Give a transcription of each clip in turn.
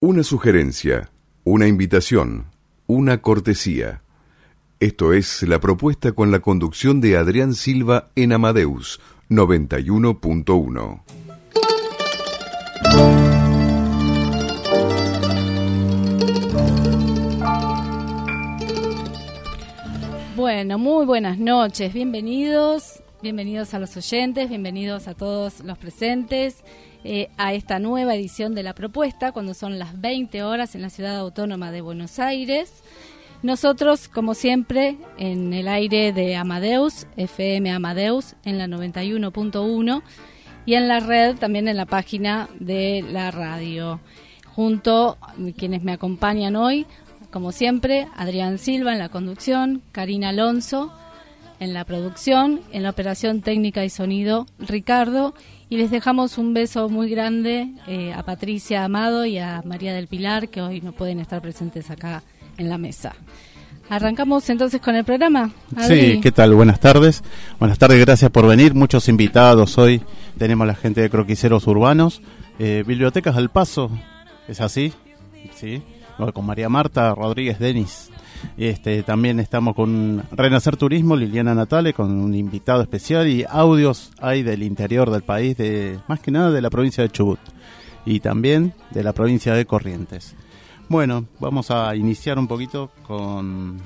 Una sugerencia, una invitación, una cortesía. Esto es la propuesta con la conducción de Adrián Silva en Amadeus 91.1. Bueno, muy buenas noches, bienvenidos, bienvenidos a los oyentes, bienvenidos a todos los presentes eh, a esta nueva edición de la propuesta, cuando son las 20 horas en la ciudad autónoma de Buenos Aires. Nosotros, como siempre, en el aire de Amadeus, FM Amadeus, en la 91.1 y en la red, también en la página de la radio. Junto a quienes me acompañan hoy, como siempre, Adrián Silva en la conducción, Karina Alonso en la producción, en la operación técnica y sonido, Ricardo y les dejamos un beso muy grande eh, a Patricia Amado y a María del Pilar, que hoy no pueden estar presentes acá en la mesa. Arrancamos entonces con el programa. Sí, ¿qué tal? Buenas tardes. Buenas tardes, gracias por venir. Muchos invitados hoy. Tenemos la gente de Croquiceros Urbanos. Eh, Bibliotecas al Paso, ¿es así? Sí. Con María Marta Rodríguez Denis. Este, también estamos con Renacer Turismo, Liliana Natale, con un invitado especial y audios hay del interior del país, de más que nada de la provincia de Chubut y también de la provincia de Corrientes. Bueno, vamos a iniciar un poquito con...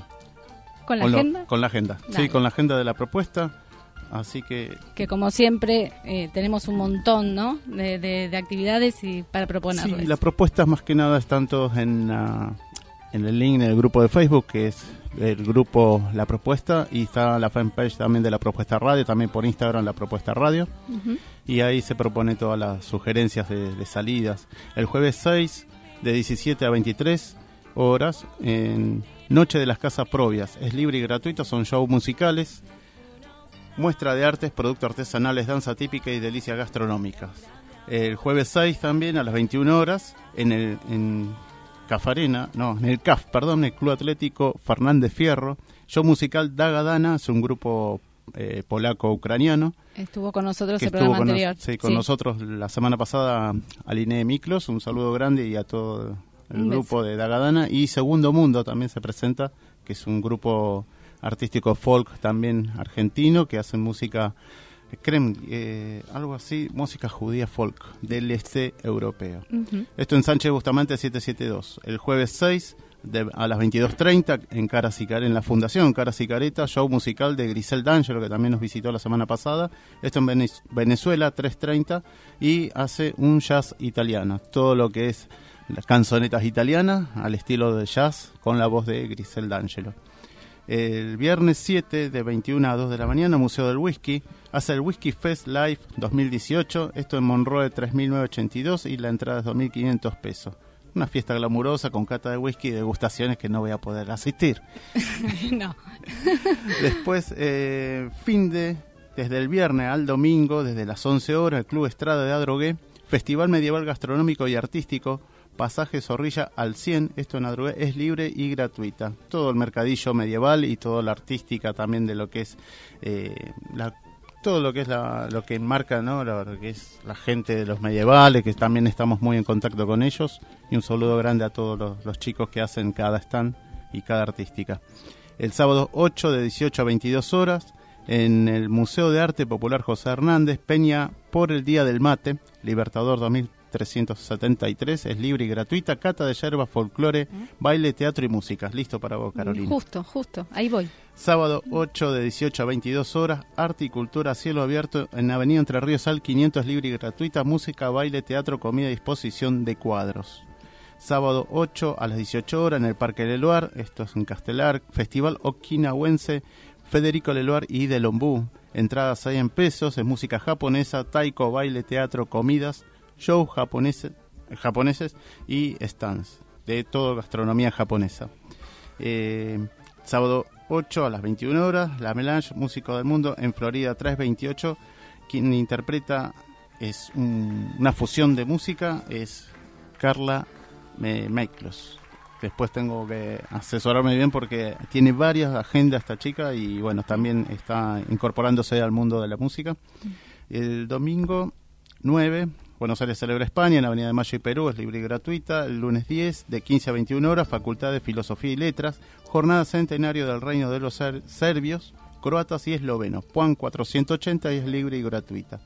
¿Con la agenda? con la agenda, sí, con la agenda de la propuesta. Así que... Que como siempre eh, tenemos un montón ¿no? de, actividades y para proponerles. Sí, las propuestas más que nada están todos en, en el link en el grupo de Facebook, que es el grupo La Propuesta, y está la fanpage también de La Propuesta Radio, también por Instagram La Propuesta Radio, y ahí se propone todas las sugerencias de, salidas. El jueves 6, de 17 a 23 horas, en Noche de las Casas Provias. Es libre y gratuito, son shows musicales, muestra de artes, productos artesanales, danza típica y delicias gastronómicas. El jueves 6 también a las 21 horas en el... En Cafarena, no, en el CAF, perdón, el Club Atlético Fernández Fierro. Show musical Dagadana, es un grupo eh, polaco-ucraniano. Estuvo con nosotros el programa anterior. sí, con nosotros la semana pasada Aline Miklos, un saludo grande y a todo el grupo de Dagadana. Y Segundo Mundo también se presenta, que es un grupo artístico folk también argentino que hacen música creen eh, algo así, música judía folk del este europeo. Esto en Sánchez Bustamante 772. El jueves 6 a las 22.30 en Cara en la Fundación Cara Cicareta, show musical de Grisel D'Angelo, que también nos visitó la semana pasada. Esto en Venezuela, 3.30, y hace un jazz italiano. Todo lo que es las canzonetas italianas al estilo de jazz con la voz de Grisel D'Angelo. El viernes 7 de 21 a 2 de la mañana, Museo del Whisky hace el Whisky Fest Live 2018. Esto en Monroe 3982 y la entrada es 2.500 pesos. Una fiesta glamurosa con cata de whisky y degustaciones que no voy a poder asistir. no. Después, eh, fin de, desde el viernes al domingo, desde las 11 horas, el Club Estrada de Adrogué, Festival Medieval Gastronómico y Artístico, pasaje Zorrilla al 100, esto en Adrogué es libre y gratuita. Todo el mercadillo medieval y toda la artística también de lo que es eh, la todo lo que es lo que enmarca ¿no? lo que es la gente de los medievales, que también estamos muy en contacto con ellos. Y un saludo grande a todos los, chicos que hacen cada stand y cada artística. El sábado 8 de 18 a 22 horas en el Museo de Arte Popular José Hernández, Peña por el Día del Mate, Libertador 2000 373, es libre y gratuita, cata de yerba, folclore, baile, teatro y música. Listo para vos, Carolina. Justo, justo, ahí voy. Sábado 8 de 18 a 22 horas, arte y cultura cielo abierto en Avenida Entre Ríos Al 500, libre y gratuita, música, baile, teatro, comida y exposición de cuadros. Sábado 8 a las 18 horas en el Parque Leluar, esto es en Castelar, Festival Okinawense, Federico Leluar y de Lombú. Entradas ahí en pesos, es música japonesa, taiko, baile, teatro, comidas, shows japoneses, japoneses y stands de toda gastronomía japonesa. Eh, sábado 8 a las 21 horas, La Melange, Músico del Mundo, en Florida 328. Quien interpreta es una fusión de música, es Carla Meiklos. Después tengo que asesorarme bien porque tiene varias agendas esta chica y bueno, también está incorporándose al mundo de la música. El domingo 9 Buenos Aires celebra España, en Avenida de Mayo y Perú, es libre y gratuita. El lunes 10, de 15 a 21 horas, Facultad de Filosofía y Letras, Jornada Centenario del Reino de los Serbios, Croatas y Eslovenos. Juan 480 y es libre y gratuita.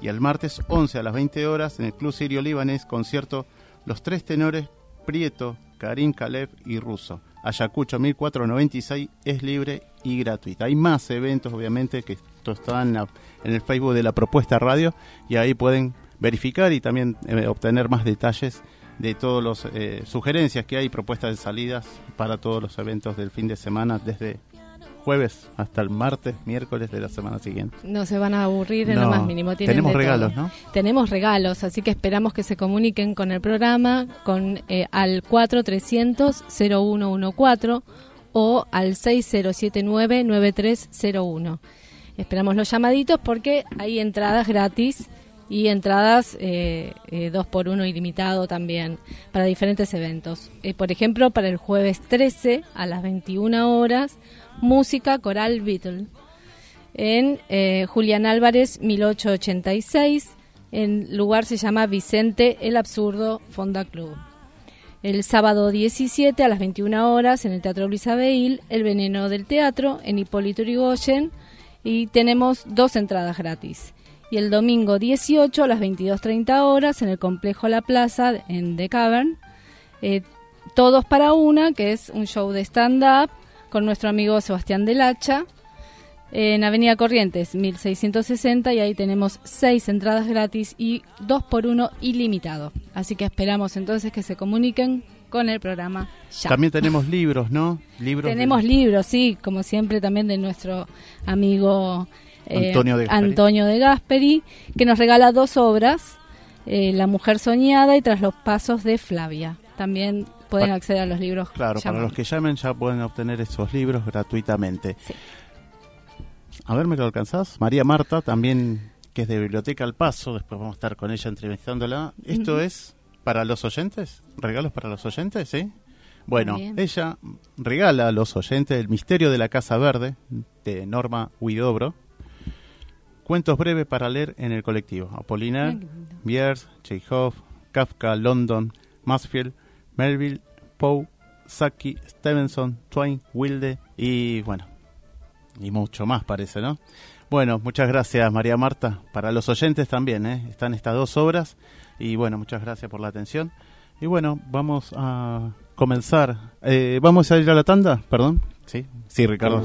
Y el martes 11 a las 20 horas, en el Club Sirio Libanés, concierto Los Tres Tenores, Prieto, Karim Kalev y Russo. Ayacucho 1496 es libre y gratuita. Hay más eventos, obviamente, que están en el Facebook de la propuesta radio y ahí pueden verificar y también eh, obtener más detalles de todas las eh, sugerencias que hay, propuestas de salidas para todos los eventos del fin de semana desde jueves hasta el martes, miércoles de la semana siguiente. No se van a aburrir en lo más mínimo. tenemos regalos, ¿no? Tenemos regalos, así que esperamos que se comuniquen con el programa con eh, al 4300-0114 o al 6079-9301. Esperamos los llamaditos porque hay entradas gratis y entradas eh, eh, dos por uno ilimitado también para diferentes eventos. Eh, por ejemplo, para el jueves 13 a las 21 horas, música coral Beatle en Julián Álvarez 1886. El lugar se llama Vicente el Absurdo Fonda Club. El sábado 17 a las 21 horas en el Teatro Luis Abel, El Veneno del Teatro en Hipólito Yrigoyen y tenemos dos entradas gratis y el domingo 18 a las 22.30 horas en el complejo La Plaza en The Cavern. Eh, todos para una, que es un show de stand-up con nuestro amigo Sebastián Del Hacha en Avenida Corrientes 1660 y ahí tenemos seis entradas gratis y dos por uno ilimitado. Así que esperamos entonces que se comuniquen con el programa ya. También tenemos libros, ¿no? Libros tenemos libros, sí, como siempre también de nuestro amigo eh, Antonio, de Gasperi, que nos regala dos obras, eh, La mujer soñada y Tras los pasos de Flavia. También pueden acceder a los libros. Claro, para los que llamen ya pueden obtener esos libros gratuitamente. A ver, ¿me lo alcanzás? María Marta, también que es de Biblioteca al Paso, después vamos a estar con ella entrevistándola. ¿Esto es para los oyentes? ¿Regalos para los oyentes? ¿Sí? Bueno, ella regala a los oyentes El misterio de la Casa Verde, de Norma Huidobro, Cuentos breves para leer en el colectivo. Apollinaire, Bierce, Chekhov, Kafka, London, Masfield, Melville, Poe, Saki, Stevenson, Twain, Wilde y bueno, y mucho más parece, ¿no? Bueno, muchas gracias María Marta. Para los oyentes también, ¿eh? están estas dos obras y bueno, muchas gracias por la atención. Y bueno, vamos a comenzar. Eh, ¿Vamos a ir a la tanda? Perdón. Sí, sí, Ricardo.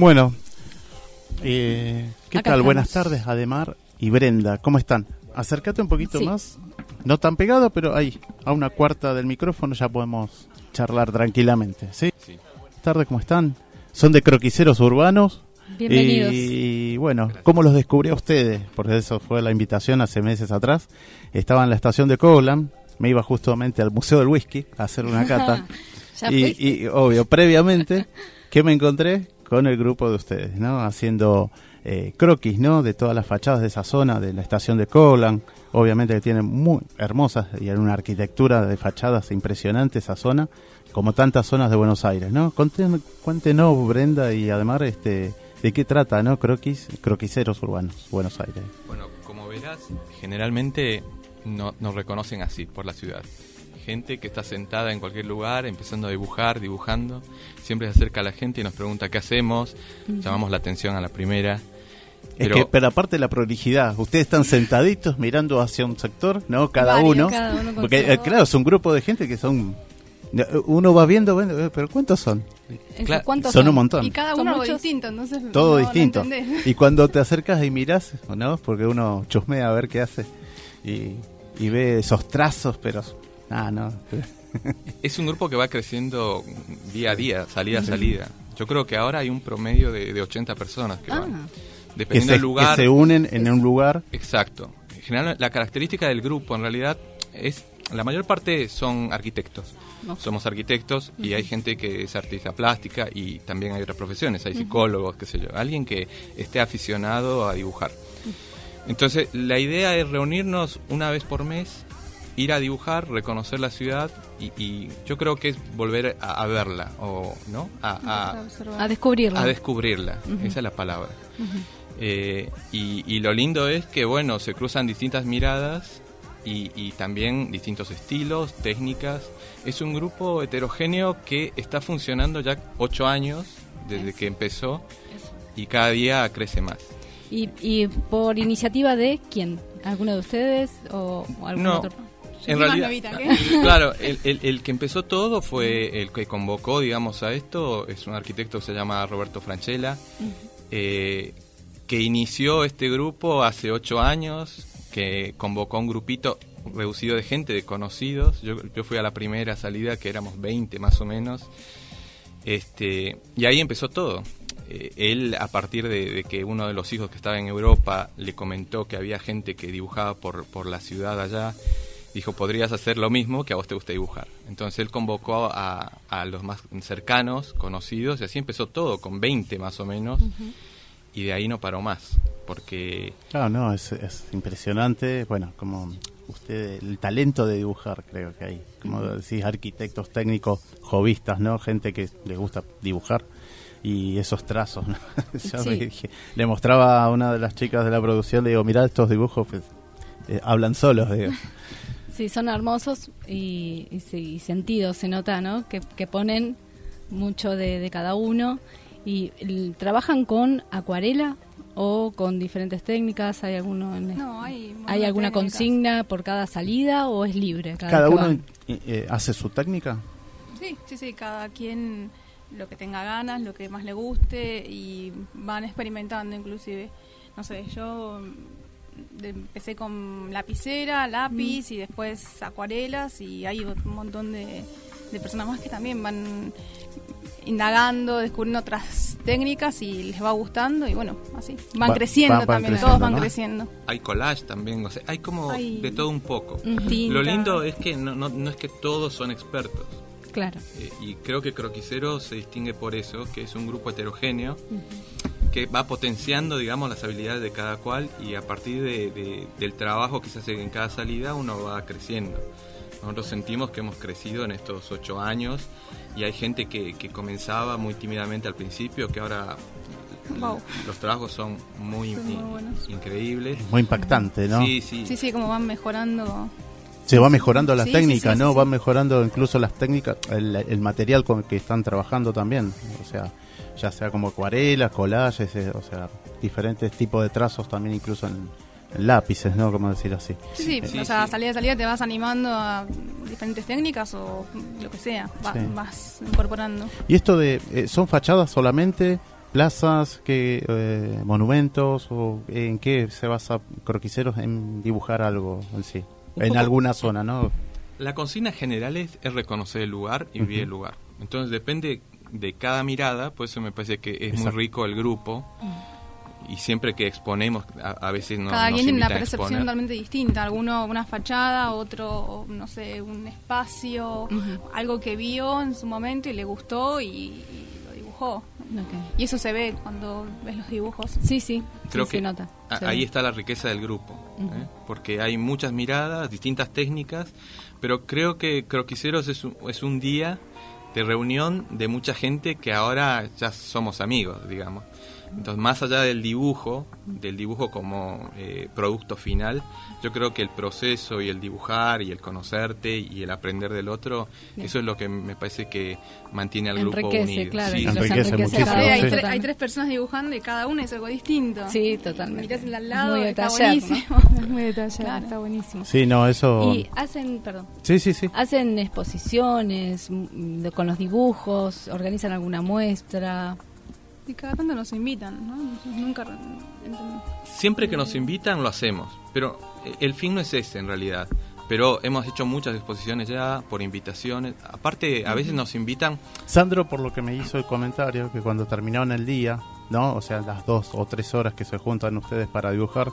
Bueno, eh, ¿qué tal? Buenas tardes, Ademar y Brenda. ¿Cómo están? Acércate un poquito más. No tan pegado, pero ahí, a una cuarta del micrófono ya podemos charlar tranquilamente. ¿sí? sí. Buenas tardes, ¿cómo están? Son de croquiceros urbanos. Bienvenidos. Y, bueno, ¿cómo los descubrió ustedes? Porque eso fue la invitación hace meses atrás. Estaba en la estación de Coglan, me iba justamente al Museo del Whisky a hacer una cata. y, y, obvio, previamente, ¿qué me encontré? Con el grupo de ustedes, ¿no? Haciendo eh, croquis, ¿no? De todas las fachadas de esa zona, de la estación de Colan, obviamente que tiene muy hermosas y una arquitectura de fachadas impresionante esa zona, como tantas zonas de Buenos Aires, ¿no? Cuéntenos, Brenda, y además, este, ¿de qué trata, no? Croquis, croquiseros urbanos, Buenos Aires. Bueno, como verás, generalmente no, nos reconocen así por la ciudad gente que está sentada en cualquier lugar, empezando a dibujar, dibujando. Siempre se acerca a la gente y nos pregunta qué hacemos. Llamamos la atención a la primera. Pero, pero aparte de la prolijidad, ustedes están sentaditos mirando hacia un sector, ¿no? Cada uno. porque, eh, claro, es un grupo de gente que son. Uno va viendo, eh, pero ¿cuántos son? son, un montón. Y cada uno distinto, entonces. Todo distinto. y cuando te acercas y miras, ¿no? Porque uno chusmea a ver qué hace. Y, y ve esos trazos, pero Ah, no. es un grupo que va creciendo día a día, salida a salida. Yo creo que ahora hay un promedio de, 80 personas que van. Ah. dependiendo del lugar. Que se unen en un lugar. Exacto. En general, la característica del grupo en realidad es, la mayor parte son arquitectos. Somos arquitectos y hay gente que es artista plástica y también hay otras profesiones, hay psicólogos, qué sé yo, alguien que esté aficionado a dibujar. Entonces, la idea es reunirnos una vez por mes, ir a dibujar, reconocer la ciudad y, yo creo que es volver a, verla, o, ¿no? A, a, descubrirla. A descubrirla, esa es la palabra. Eh, y, y, lo lindo es que, bueno, se cruzan distintas miradas y, también distintos estilos, técnicas. Es un grupo heterogéneo que está funcionando ya ocho años desde que empezó y cada día crece más. ¿Y, por iniciativa de quién? ¿Alguno de ustedes o, algún otro? En realidad, claro, el, el, que empezó todo fue el que convocó, digamos, a esto, es un arquitecto que se llama Roberto Franchella, eh, que inició este grupo hace ocho años, que convocó un grupito reducido de gente, de conocidos. Yo, yo fui a la primera salida, que éramos 20 más o menos. Este, y ahí empezó todo. Eh, él, a partir de, que uno de los hijos que estaba en Europa le comentó que había gente que dibujaba por, por la ciudad allá, dijo, podrías hacer lo mismo que a vos te gusta dibujar. Entonces él convocó a, a los más cercanos, conocidos, y así empezó todo, con 20 más o menos y de ahí no paró más, porque... Claro, no, es, es impresionante, bueno, como usted, el talento de dibujar creo que hay, como decís, arquitectos, técnicos, jovistas, ¿no? Gente que le gusta dibujar y esos trazos, ¿no? le mostraba a una de las chicas de la producción, le digo, mira estos dibujos, pues, eh, hablan solos, digo. Sí, son hermosos y, y, sentidos, se nota, ¿no? Que, que ponen mucho de, de cada uno ¿Y trabajan con acuarela o con diferentes técnicas? ¿Hay alguno no, hay, ¿Hay alguna consigna por cada salida o es libre? ¿Cada, uno eh, eh, hace su técnica? Sí, sí, sí, cada quien lo que tenga ganas, lo que más le guste y van experimentando inclusive. No sé, yo empecé con lapicera, lápiz mm. y después acuarelas y hay un montón de, de personas más que también van indagando, descubriendo otras técnicas y les va gustando y bueno, así. Van creciendo también, todos van creciendo. Hay collage también, o sea, hay como de todo un poco. Lo lindo es que no, no, es que todos son expertos. Claro. Eh, y creo que Croquisero se distingue por eso, que es un grupo heterogéneo que va potenciando, digamos, las habilidades de cada cual y a partir de, del trabajo que se hace en cada salida uno va creciendo. Nosotros sentimos que hemos crecido en estos ocho años y hay gente que, que comenzaba muy tímidamente al principio, que ahora los trabajos son muy, increíbles. Muy impactante, ¿no? Sí, sí. Sí, sí, como van mejorando. Se va mejorando la técnica, ¿no? Van mejorando incluso las técnicas, el, el, material con el que están trabajando también. O sea, ya sea como acuarelas, collages, eh, o sea, diferentes tipos de trazos también incluso en, lápices, ¿no? Como decir así. Sí, sí, o sea, salida a salida te vas animando a diferentes técnicas o lo que sea, vas incorporando. ¿Y esto de, eh, son fachadas solamente, plazas, que eh, monumentos o en qué se basa Croquiceros en dibujar algo en sí? en alguna zona, ¿no? La consigna general es, reconocer el lugar y vivir el lugar. Entonces depende de cada mirada, por eso me parece que es muy rico el grupo y siempre que exponemos, a, veces no Cada quien tiene una percepción totalmente distinta. Alguno una fachada, otro, no sé, un espacio, algo que vio en su momento y le gustó y, lo dibujó. Y eso se ve cuando ves los dibujos. Sí, sí, Creo que se nota. ahí está la riqueza del grupo, ¿eh? porque hay muchas miradas, distintas técnicas, pero creo que Croquiceros es un, es un día de reunión de mucha gente que ahora ya somos amigos, digamos. Entonces, más allá del dibujo, del dibujo como eh, producto final, yo creo que el proceso y el dibujar y el conocerte y el aprender del otro, eso es lo que me parece que mantiene al grupo unido. Claro, sí, enriquece muchísimo. Hay, tres personas dibujando y cada uno es algo distinto. Sí, totalmente. Mirás al lado, muy está buenísimo. Muy detallado, está buenísimo. Sí, no, eso... Y hacen, perdón. Sí, sí, sí. Hacen exposiciones mm, con los dibujos, organizan alguna muestra. Y cada tanto nos invitan, ¿no? Nunca Siempre que nos invitan lo hacemos, pero eh, el fin no es ese en realidad. Pero hemos hecho muchas exposiciones ya por invitaciones. Aparte, a veces nos invitan. Sandro, por lo que me hizo el comentario, que cuando terminaron el día, ¿no? O sea, las dos o tres horas que se juntan ustedes para dibujar,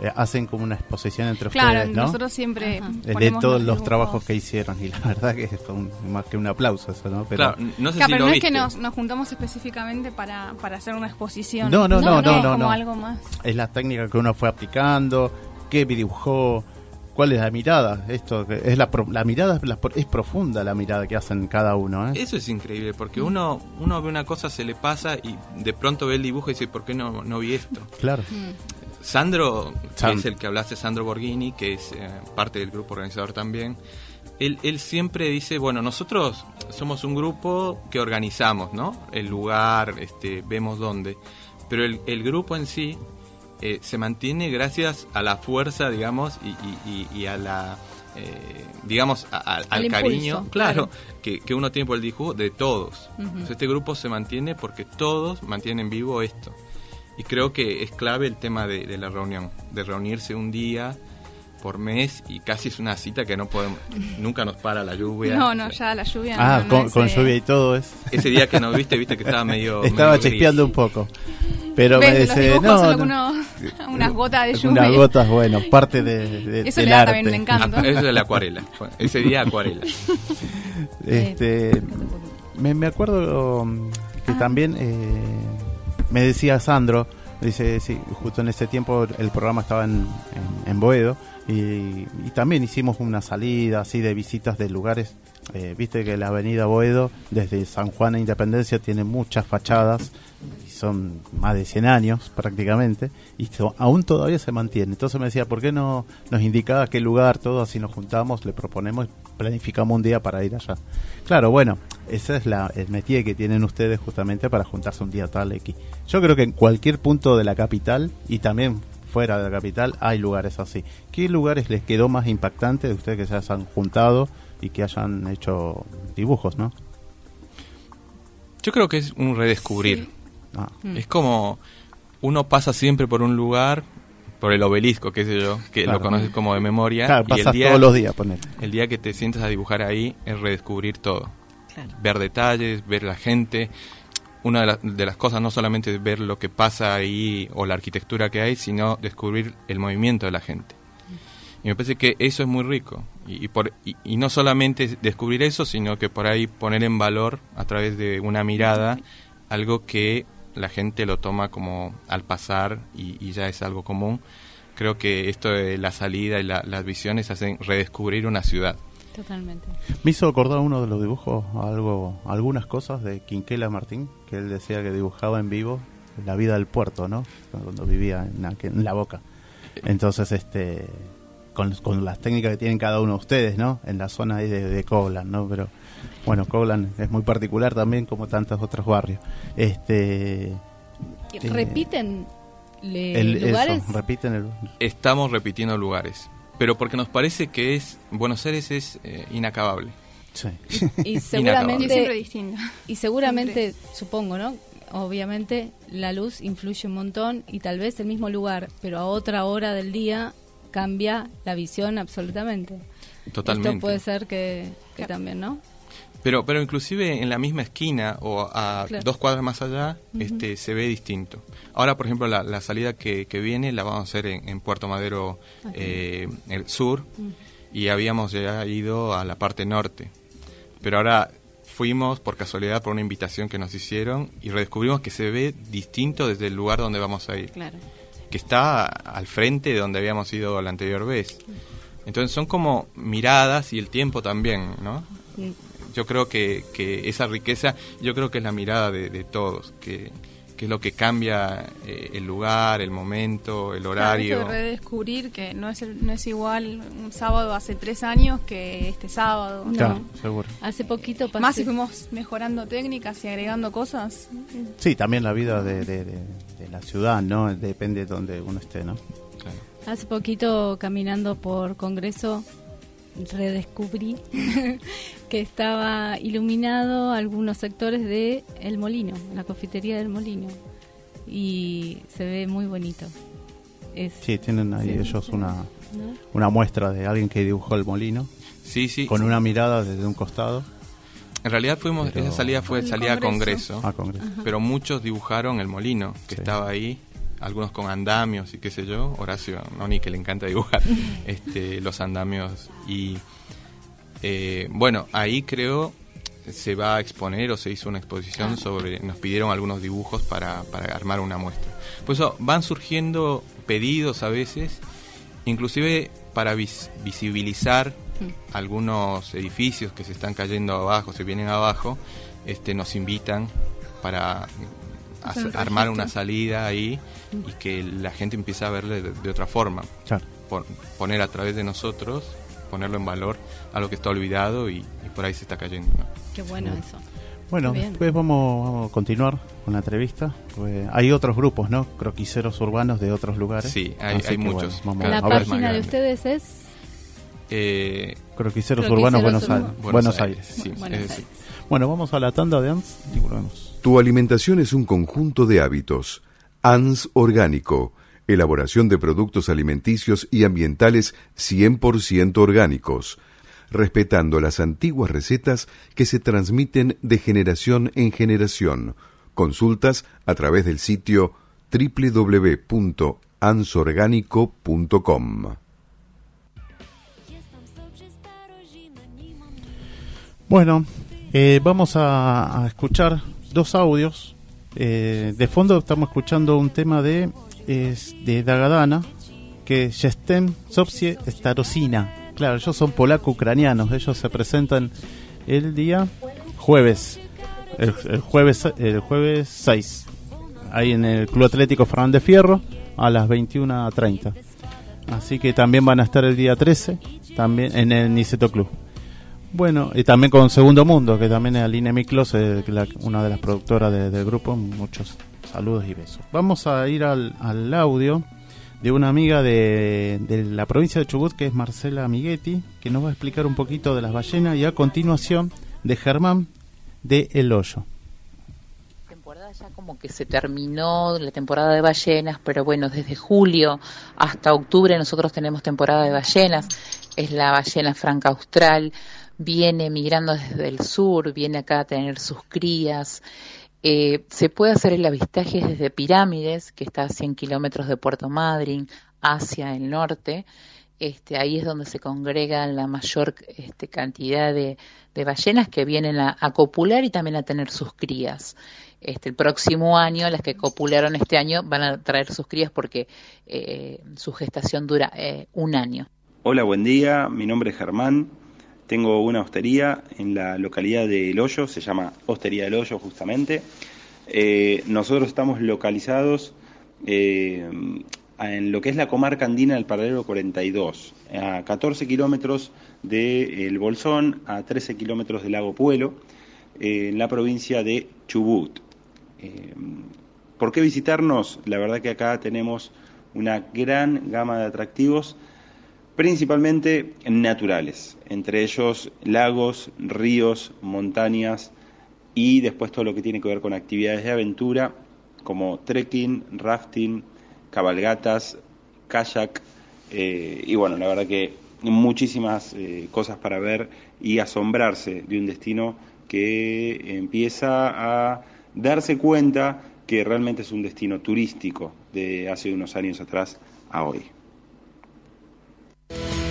eh, hacen como una exposición entre claro, ustedes, ¿no? nosotros siempre de todos los trabajos que hicieron y la verdad que es más que un aplauso eso, ¿no? Pero, claro, no sé claro, si pero no es que nos, nos, juntamos específicamente para, para hacer una exposición. No, no, no, no, no, como algo más. Es la técnica que uno fue aplicando, qué dibujó, cuál es la mirada. Esto es la, la mirada es, profunda la mirada que hacen cada uno. ¿eh? Eso es increíble porque uno uno ve una cosa se le pasa y de pronto ve el dibujo y dice ¿por qué no, no vi esto? Claro. Sandro, que es el que hablaste, Sandro Borghini, que es eh, parte del grupo organizador también, él, él, siempre dice, bueno, nosotros somos un grupo que organizamos, ¿no? El lugar, este, vemos dónde, pero el, el grupo en sí eh, se mantiene gracias a la fuerza, digamos, y, y, a la... Eh, digamos, al cariño, claro, Que, que, uno tiene por el dibujo de todos. este grupo se mantiene porque todos mantienen vivo esto. Y creo que es clave el tema de, la reunión, de reunirse un día por mes y casi es una cita que no podemos, nunca nos para la lluvia. No, no, ya la lluvia. Ah, con, lluvia y todo es. Ese día que nos viste, viste que estaba medio. Estaba chispeando un poco. Pero me dice, no, unas gotas de lluvia. Unas gotas, bueno, parte de, eso le da también un encanto. Ah, eso es la acuarela. Ese día acuarela. Este, me, me acuerdo que ah. también eh, me decía Sandro, dice, sí, justo en ese tiempo el programa estaba en, en, Boedo y, también hicimos una salida así de visitas de lugares. Eh, viste que la avenida Boedo, desde San Juan a Independencia, tiene muchas fachadas, son más de 100 años prácticamente, y aún todavía se mantiene. Entonces me decía, ¿por qué no nos indicaba qué lugar, todo así nos juntamos, le proponemos, planificamos un día para ir allá? Claro, bueno, ese es la, el métier que tienen ustedes justamente para juntarse un día tal aquí. Yo creo que en cualquier punto de la capital y también fuera de la capital hay lugares así. ¿Qué lugares les quedó más impactante de ustedes que se hayan juntado y que hayan hecho dibujos, no? Yo creo que es un redescubrir. Ah. Es como uno pasa siempre por un lugar, por el obelisco, qué sé yo, que lo conoces como de memoria. Claro, y el día, todos los días, poner. El día que te sientas a dibujar ahí es redescubrir todo ver detalles, ver la gente. Una de, las cosas no solamente es ver lo que pasa ahí o la arquitectura que hay, sino descubrir el movimiento de la gente. Y me parece que eso es muy rico. Y, por, y, no solamente descubrir eso, sino que por ahí poner en valor a través de una mirada algo que la gente lo toma como al pasar y, ya es algo común. Creo que esto de la salida y las visiones hacen redescubrir una ciudad. Totalmente. Me hizo acordar uno de los dibujos, algo, algunas cosas de Quinquela Martín, que él decía que dibujaba en vivo la vida del puerto, ¿no? Cuando vivía en la, boca. Entonces, este, con, las técnicas que tienen cada uno de ustedes, ¿no? En la zona ahí de, de ¿no? Pero, bueno, Coblan es muy particular también, como tantos otros barrios. Este. Eh, ¿Repiten lugares? repiten el... Estamos repitiendo lugares pero porque nos parece que es Buenos Aires es eh, inacabable. Sí. Y, seguramente y seguramente supongo, ¿no? Obviamente la luz influye un montón y tal vez el mismo lugar, pero a otra hora del día cambia la visión absolutamente. Totalmente. Esto puede ser que, que también, ¿no? Pero, pero inclusive en la misma esquina o a dos cuadras más allá, este, se ve distinto. Ahora, por ejemplo, la, salida que, que, viene la vamos a hacer en, Puerto Madero, eh, el sur, y habíamos ya ido a la parte norte. Pero ahora fuimos por casualidad por una invitación que nos hicieron y redescubrimos que se ve distinto desde el lugar donde vamos a ir. Claro. Que está al frente de donde habíamos ido la anterior vez. Entonces son como miradas y el tiempo también, ¿no? Yo creo que, que esa riqueza, yo creo que es la mirada de, todos, que, que, es lo que cambia eh, el lugar, el momento, el horario. Claro, redescubrir que no es, no es igual un sábado hace tres años que este sábado. Claro, seguro. Hace poquito pasé. Más si fuimos mejorando técnicas y agregando cosas. Sí, también la vida de, de, la ciudad, ¿no? Depende de donde uno esté, ¿no? Hace poquito caminando por Congreso redescubrí que estaba iluminado algunos sectores de El Molino, la confitería del Molino. Y se ve muy bonito. Es, sí, tienen ahí ellos una, una muestra de alguien que dibujó el molino. Sí, sí. Con una mirada desde un costado. En realidad fuimos, esa salida fue salida a congreso. congreso, Ah, Congreso. pero muchos dibujaron el molino que Sí. estaba ahí, algunos con andamios y qué sé yo, Horacio Noni que le encanta dibujar este, los andamios. Y eh, bueno, ahí creo se va a exponer o se hizo una exposición sobre, nos pidieron algunos dibujos para, para armar una muestra. Por eso van surgiendo pedidos a veces, inclusive para vis- visibilizar algunos edificios que se están cayendo abajo, se vienen abajo, este, nos invitan para Hacer armar una salida ahí y que la gente empiece a verle de, de otra forma, Claro. Pon- poner a través de nosotros, ponerlo en valor a lo que está olvidado y, y por ahí se está cayendo. ¿no? Qué bueno eso. Bueno, después vamos, vamos a continuar con la entrevista. Pues hay otros grupos, ¿no? Croquiceros urbanos de otros lugares. Sí, hay- muchos. bueno, vamos Cada La a página de ustedes es Eh, Croquiceros Croquiceros urbanos Buenos. Aires. Buenos Buenos Aires, Aires. sí. Buenos es decir, Aires. Bueno, vamos a la tanda de ANS y volvemos. Tu alimentación es un conjunto de hábitos. ANS Orgánico. Elaboración de productos alimenticios y ambientales 100% orgánicos. Respetando las antiguas recetas que se transmiten de generación en generación. Consultas a través del sitio www.ansorgánico.com. Bueno, eh, vamos a, escuchar dos audios. Eh, de fondo estamos escuchando un tema de, de Dagadana, que es Jestem Sopsie Starosina. Claro, ellos son polaco-ucranianos. Ellos se presentan el día jueves. El, el jueves el jueves 6. Ahí en el Club Atlético Fernández Fierro a las 21.30. Así que también van a estar el día 13 también en el Niceto Club. Bueno, y también con Segundo Mundo, que también es Aline Miklos, eh, la- una de las productoras de- del grupo. Muchos saludos y besos. Vamos a ir al, al audio de una amiga de, de la provincia de Chubut, que es Marcela Miguetti, que nos va a explicar un poquito de las ballenas y a continuación de Germán de El Hoyo. temporada ya como que se terminó la temporada de ballenas, pero bueno, desde julio hasta octubre nosotros tenemos temporada de ballenas. Es la ballena franca austral, viene migrando desde el sur, viene acá a tener sus crías. Eh, se puede hacer el avistaje desde Pirámides, que está a 100 kilómetros de Puerto Madryn, hacia el norte. Este, ahí es donde se congrega la mayor este, cantidad de, de ballenas que vienen a, a copular y también a tener sus crías. Este, el próximo año, las que copularon este año van a traer sus crías porque eh, su gestación dura eh, un año. Hola, buen día. Mi nombre es Germán. Tengo una hostería en la localidad de El Hoyo, se llama Hostería del Hoyo justamente. Eh, nosotros estamos localizados eh, en lo que es la comarca andina del paralelo 42, a 14 kilómetros del Bolsón, a 13 kilómetros del lago Puelo, eh, en la provincia de Chubut. Eh, ¿Por qué visitarnos? La verdad que acá tenemos una gran gama de atractivos principalmente naturales, entre ellos lagos, ríos, montañas y después todo lo que tiene que ver con actividades de aventura como trekking, rafting, cabalgatas, kayak eh, y bueno, la verdad que muchísimas eh, cosas para ver y asombrarse de un destino que empieza a darse cuenta que realmente es un destino turístico de hace unos años atrás a hoy.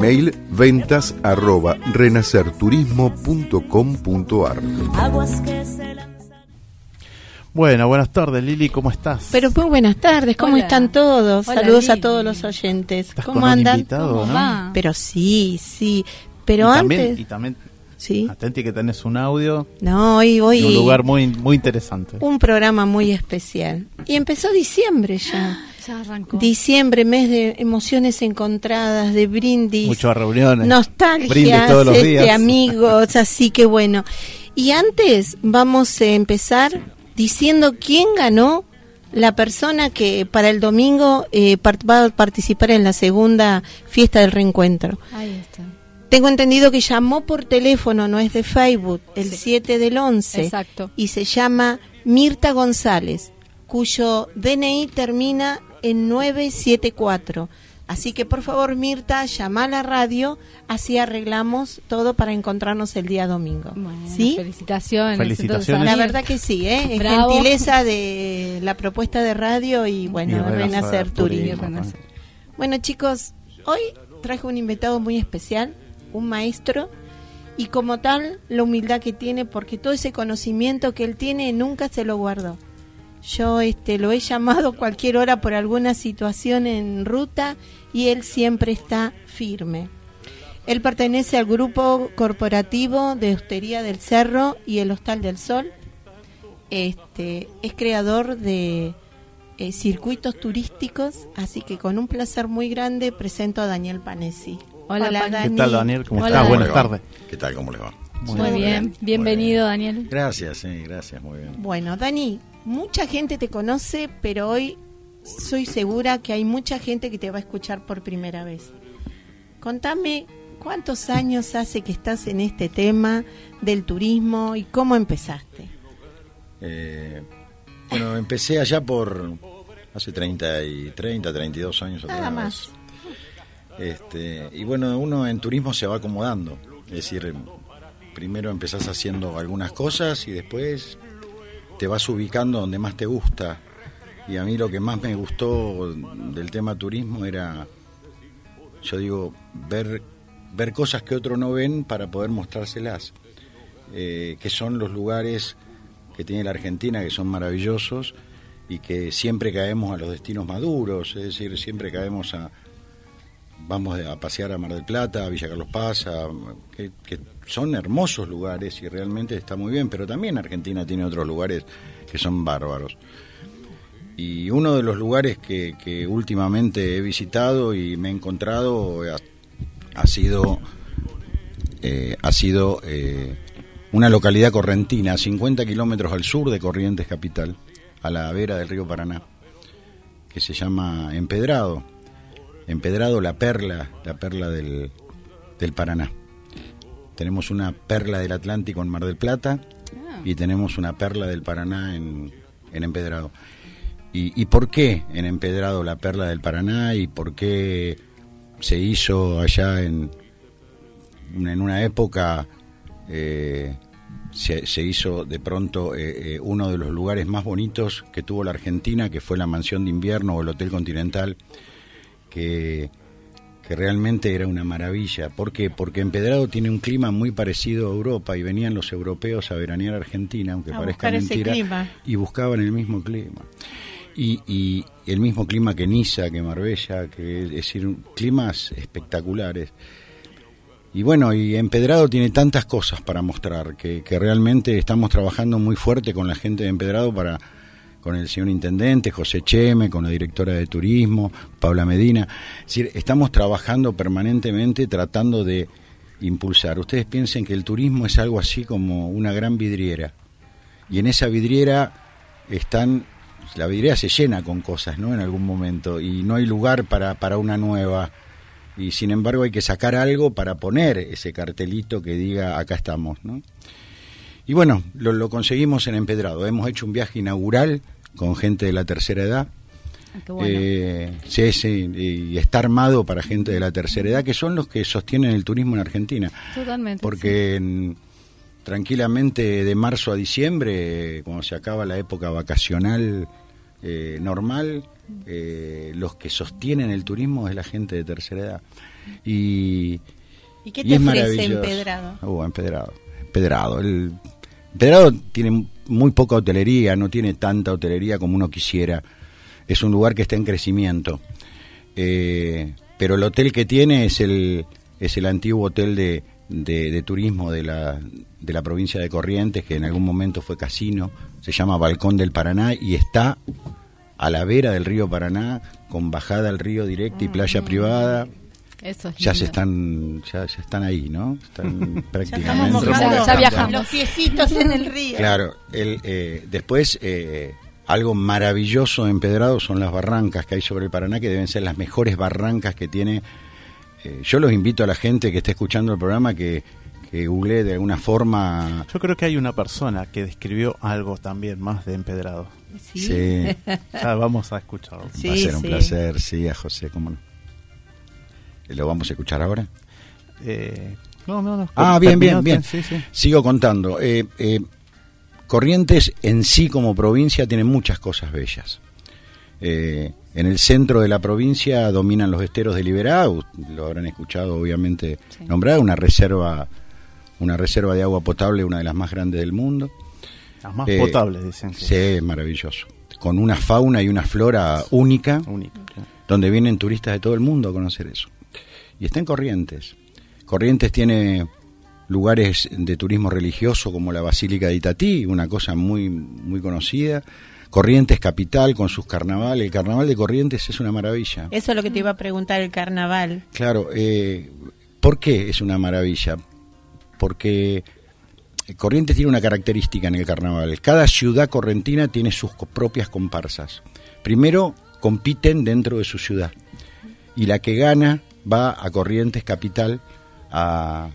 Email ventas arroba renacerturismo.com.ar Bueno, buenas tardes Lili, ¿cómo estás? Pero muy buenas tardes, ¿cómo Hola. están todos? Hola, Saludos a Lili. todos los oyentes. Estás ¿Cómo con un andan? invitado, ¿Cómo ¿no? va? Pero sí, sí. Pero y antes, también, y también sí. atenti que tenés un audio No, hoy voy un lugar muy muy interesante. un programa muy especial. Y empezó diciembre ya. Ya arrancó. Diciembre, mes de emociones encontradas, de brindis. Muchas reuniones. Nostalgia, Brindis todos los este, amigos, así que bueno. Y antes vamos a empezar diciendo quién ganó la persona que para el domingo eh, part- va a participar en la segunda fiesta del reencuentro. Ahí está. Tengo entendido que llamó por teléfono, no es de Facebook, el Sí. 7 del 11. Exacto. Y se llama Mirta González, cuyo DNI termina en 974. Así que por favor, Mirta, llama a la radio, así arreglamos todo para encontrarnos el día domingo. Bueno, ¿Sí? felicitaciones. La verdad que sí, ¿eh? es gentileza de la propuesta de radio y bueno, Y Renacer Renacer. Bueno chicos, hoy traje un invitado muy especial, un maestro, y como tal la humildad que tiene, porque todo ese conocimiento que él tiene nunca se lo guardó. Yo este, lo he llamado cualquier hora por alguna situación en ruta y él siempre está firme. Él pertenece al grupo corporativo de Hostería del Cerro y el Hostal del Sol. Este, es creador de eh, circuitos turísticos, así que con un placer muy grande presento a Daniel Panesi. Hola, Pani. ¿Qué tal, Daniel? ¿Cómo Hola, estás? Daniel. Buenas tardes. ¿Qué tal? ¿Cómo le va? Muy, bien. Bienvenido, Daniel. Gracias, sí, gracias, muy bien. Bueno, Dani, mucha gente te conoce, pero hoy soy segura que hay mucha gente que te va a escuchar por primera vez. Contame cuántos años hace que estás en este tema del turismo y cómo empezaste. Eh, bueno, empecé allá por hace 30, y 30 32 años Nada atrás. más. Este, y bueno, uno en turismo se va acomodando. Es decir, primero empezás haciendo algunas cosas y después te vas ubicando donde más te gusta. Y a mí lo que más me gustó del tema turismo era, yo digo, ver, ver cosas que otros no ven para poder mostrárselas. Eh, que son los lugares que tiene la Argentina, que son maravillosos y que siempre caemos a los destinos maduros, es decir, siempre caemos a, vamos a pasear a Mar del Plata, a Villa Carlos Paz, que, son hermosos lugares y realmente está muy bien, pero también Argentina tiene otros lugares que son bárbaros. Y uno de los lugares que, últimamente he visitado y me he encontrado ha, sido eh, ha sido eh, una localidad correntina, a 50 kilómetros al sur de Corrientes Capital, a la vera del río Paraná, que se llama Empedrado. Empedrado, la perla, la perla del, del Paraná. Tenemos una perla del Atlántico en Mar del Plata y tenemos una perla del Paraná en, en Empedrado. ¿Y, ¿Y por qué en Empedrado la perla del Paraná y por qué se hizo allá en, en una época eh, se, se hizo de pronto eh, eh, uno de los lugares más bonitos que tuvo la Argentina, que fue la mansión de invierno o el Hotel Continental, que, que realmente era una maravilla. ¿Por qué? Porque Empedrado tiene un clima muy parecido a Europa y venían los europeos a veranear a Argentina, aunque A parezca mentira, y buscaban el mismo clima. Y, y el mismo clima que Niza, que Marbella, que es decir, climas espectaculares. Y bueno, y Empedrado tiene tantas cosas para mostrar que, que realmente estamos trabajando muy fuerte con la gente de Empedrado para con el señor intendente José Cheme, con la directora de turismo Paula Medina. Estamos trabajando permanentemente tratando de impulsar. Ustedes piensen que el turismo es algo así como una gran vidriera. Y en esa vidriera están la vidriera se llena con cosas, ¿no? En algún momento y no hay lugar para para una nueva y sin embargo hay que sacar algo para poner ese cartelito que diga acá estamos, ¿no? Y bueno, lo, lo conseguimos en Empedrado. Hemos hecho un viaje inaugural con gente de la tercera edad. Ah, qué bueno. Eh, sí, sí, y está armado para gente de la tercera edad, que son los que sostienen el turismo en Argentina. Totalmente. Porque en- tranquilamente de marzo a diciembre, cuando se acaba la época vacacional eh, normal, eh, los que sostienen el turismo es la gente de tercera edad. Y, ¿Y qué y te es ofrece. Empedrado? Uh, empedrado. Empedrado. El, Empedrado tiene muy poca hotelería, no tiene tanta hotelería como uno quisiera. Es un lugar que está en crecimiento. Eh, pero el hotel que tiene es el, es el antiguo hotel de, de, de turismo de la, de la provincia de Corrientes, que en algún momento fue casino. Se llama Balcón del Paraná y está a la vera del río Paraná, con bajada al río directa y playa privada. Eso es Ya se están, ya, ya están ahí, ¿no? Están Ya prácticamente. estamos mojando Ya viajamos. los piecitos en el río. Claro, el, eh, después eh, algo maravilloso empedrado son las barrancas que hay sobre el Paraná, que deben ser las mejores barrancas que tiene. eh, yo los invito a la gente que esté escuchando el programa que, que googlee de alguna forma. Yo creo que hay una persona que describió algo también más de empedrado. Sí. Sí, Ya vamos a escucharlo. Sí, va a ser un sí. placer, sí, a José, cómo no. Eh, ¿Lo vamos a escuchar ahora? Eh, no, no, no. Ah, bien, bien, bien. Sí, sí. Sigo contando. Eh, eh, Corrientes en sí como provincia tiene muchas cosas bellas. Eh, en el centro de la provincia dominan los esteros de Liberá, lo habrán escuchado obviamente Sí. nombrar, una reserva, una reserva de agua potable, una de las más grandes del mundo. Las más Eh, potables, dicen que Sí, es maravilloso. Con una fauna y una flora única, donde vienen turistas de todo el mundo a conocer eso. Y está en Corrientes. Corrientes tiene lugares de turismo religioso como la Basílica de Itatí, una cosa muy, muy conocida. Corrientes capital con sus carnavales. El carnaval de Corrientes es una maravilla. Eso es lo que te iba a preguntar, el carnaval. Claro, eh, ¿por qué es una maravilla? Porque Corrientes tiene una característica en el carnaval. Cada ciudad correntina tiene sus propias comparsas. Primero compiten dentro de su ciudad y la que gana va a Corrientes capital a,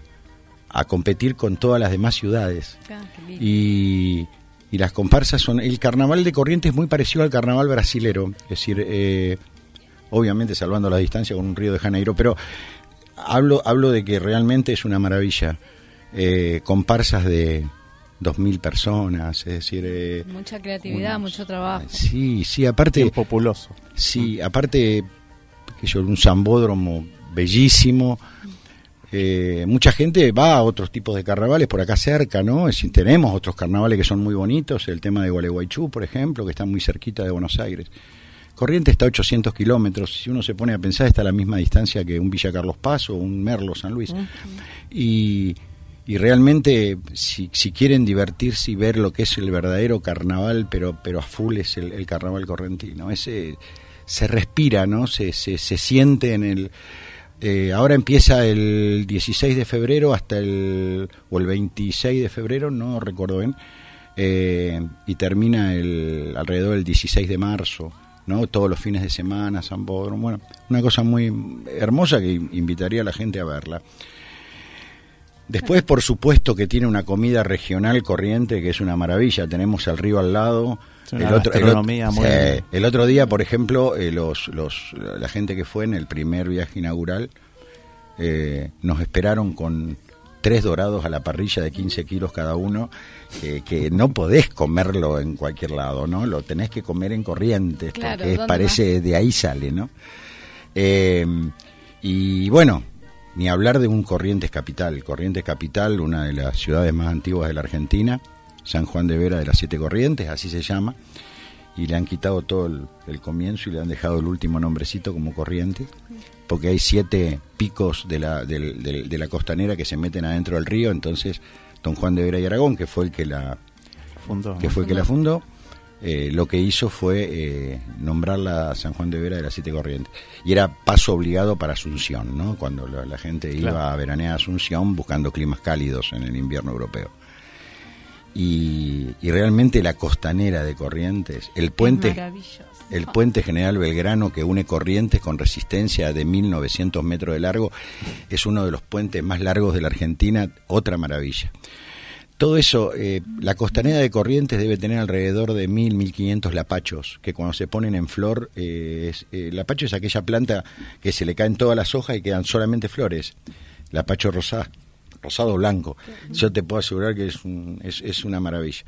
a competir con todas las demás ciudades. Ah. Y, y las comparsas son... El carnaval de Corrientes es muy parecido al carnaval brasilero, es decir, eh, obviamente salvando la distancia con un Río de Janeiro, pero hablo, hablo de que realmente es una maravilla. Eh, comparsas de dos mil personas, es decir... eh, Mucha creatividad, unos- mucho trabajo. Sí, sí, aparte... Bien populoso. Sí, aparte, que yo, un zambódromo bellísimo. Eh, mucha gente va a otros tipos de carnavales por acá cerca, ¿no? Es tenemos otros carnavales que son muy bonitos, el tema de Gualeguaychú, por ejemplo, que está muy cerquita de Buenos Aires. Corrientes está a 800 kilómetros, si uno se pone a pensar está a la misma distancia que un Villa Carlos Paz o un Merlo San Luis. Y, y realmente, si, si quieren divertirse y ver lo que es el verdadero carnaval, pero, pero a full es el, el carnaval correntino. Ese se respira, ¿no? Se, se, se siente en el... eh, ahora empieza el 16 de febrero hasta el... o el 26 de febrero, no recuerdo bien, eh, y termina el alrededor del 16 de marzo. ¿no? Todos los fines de semana, San Bodro, bueno, una cosa muy hermosa que invitaría a la gente a verla. Después, por supuesto, que tiene una comida regional corriente que es una maravilla. Tenemos el río al lado. El, otro, el, gastronomía otro- muy- sí, el otro día, por ejemplo, eh, los, los, la gente que fue en el primer viaje inaugural eh, nos esperaron con tres dorados a la parrilla de 15 kilos cada uno, eh, que no podés comerlo en cualquier lado, ¿no? Lo tenés que comer en Corrientes, Claro, porque es- ¿dónde parece de ahí sale, ¿no? Eh, y bueno, ni hablar de un Corrientes Capital. Corrientes Capital, una de las ciudades más antiguas de la Argentina, San Juan de Vera de las Siete Corrientes, así se llama, y le han quitado todo el, el comienzo y le han dejado el último nombrecito como Corrientes, porque hay siete picos de la, del- de la costanera que se meten adentro del río, entonces don Juan de Vera y Aragón, que fue el que la, Fundó, que fue el que la fundó, eh, lo que hizo fue eh, nombrarla San Juan de Vera de las Siete Corrientes. Y era paso obligado para Asunción, ¿no? Cuando la, la gente iba a veranear a Asunción buscando climas cálidos en el invierno europeo. Y, y realmente la costanera de Corrientes, el puente, el puente General Belgrano que une Corrientes con resistencia de 1900 metros de largo, es uno de los puentes más largos de la Argentina, otra maravilla. Todo eso, eh, la costanera de Corrientes debe tener alrededor de 1000, 1500 lapachos, que cuando se ponen en flor, eh, es, eh, lapacho es aquella planta que se le caen todas las hojas y quedan solamente flores. Lapacho rosado, rosado o blanco. Yo te puedo asegurar que es, un- es, es una maravilla.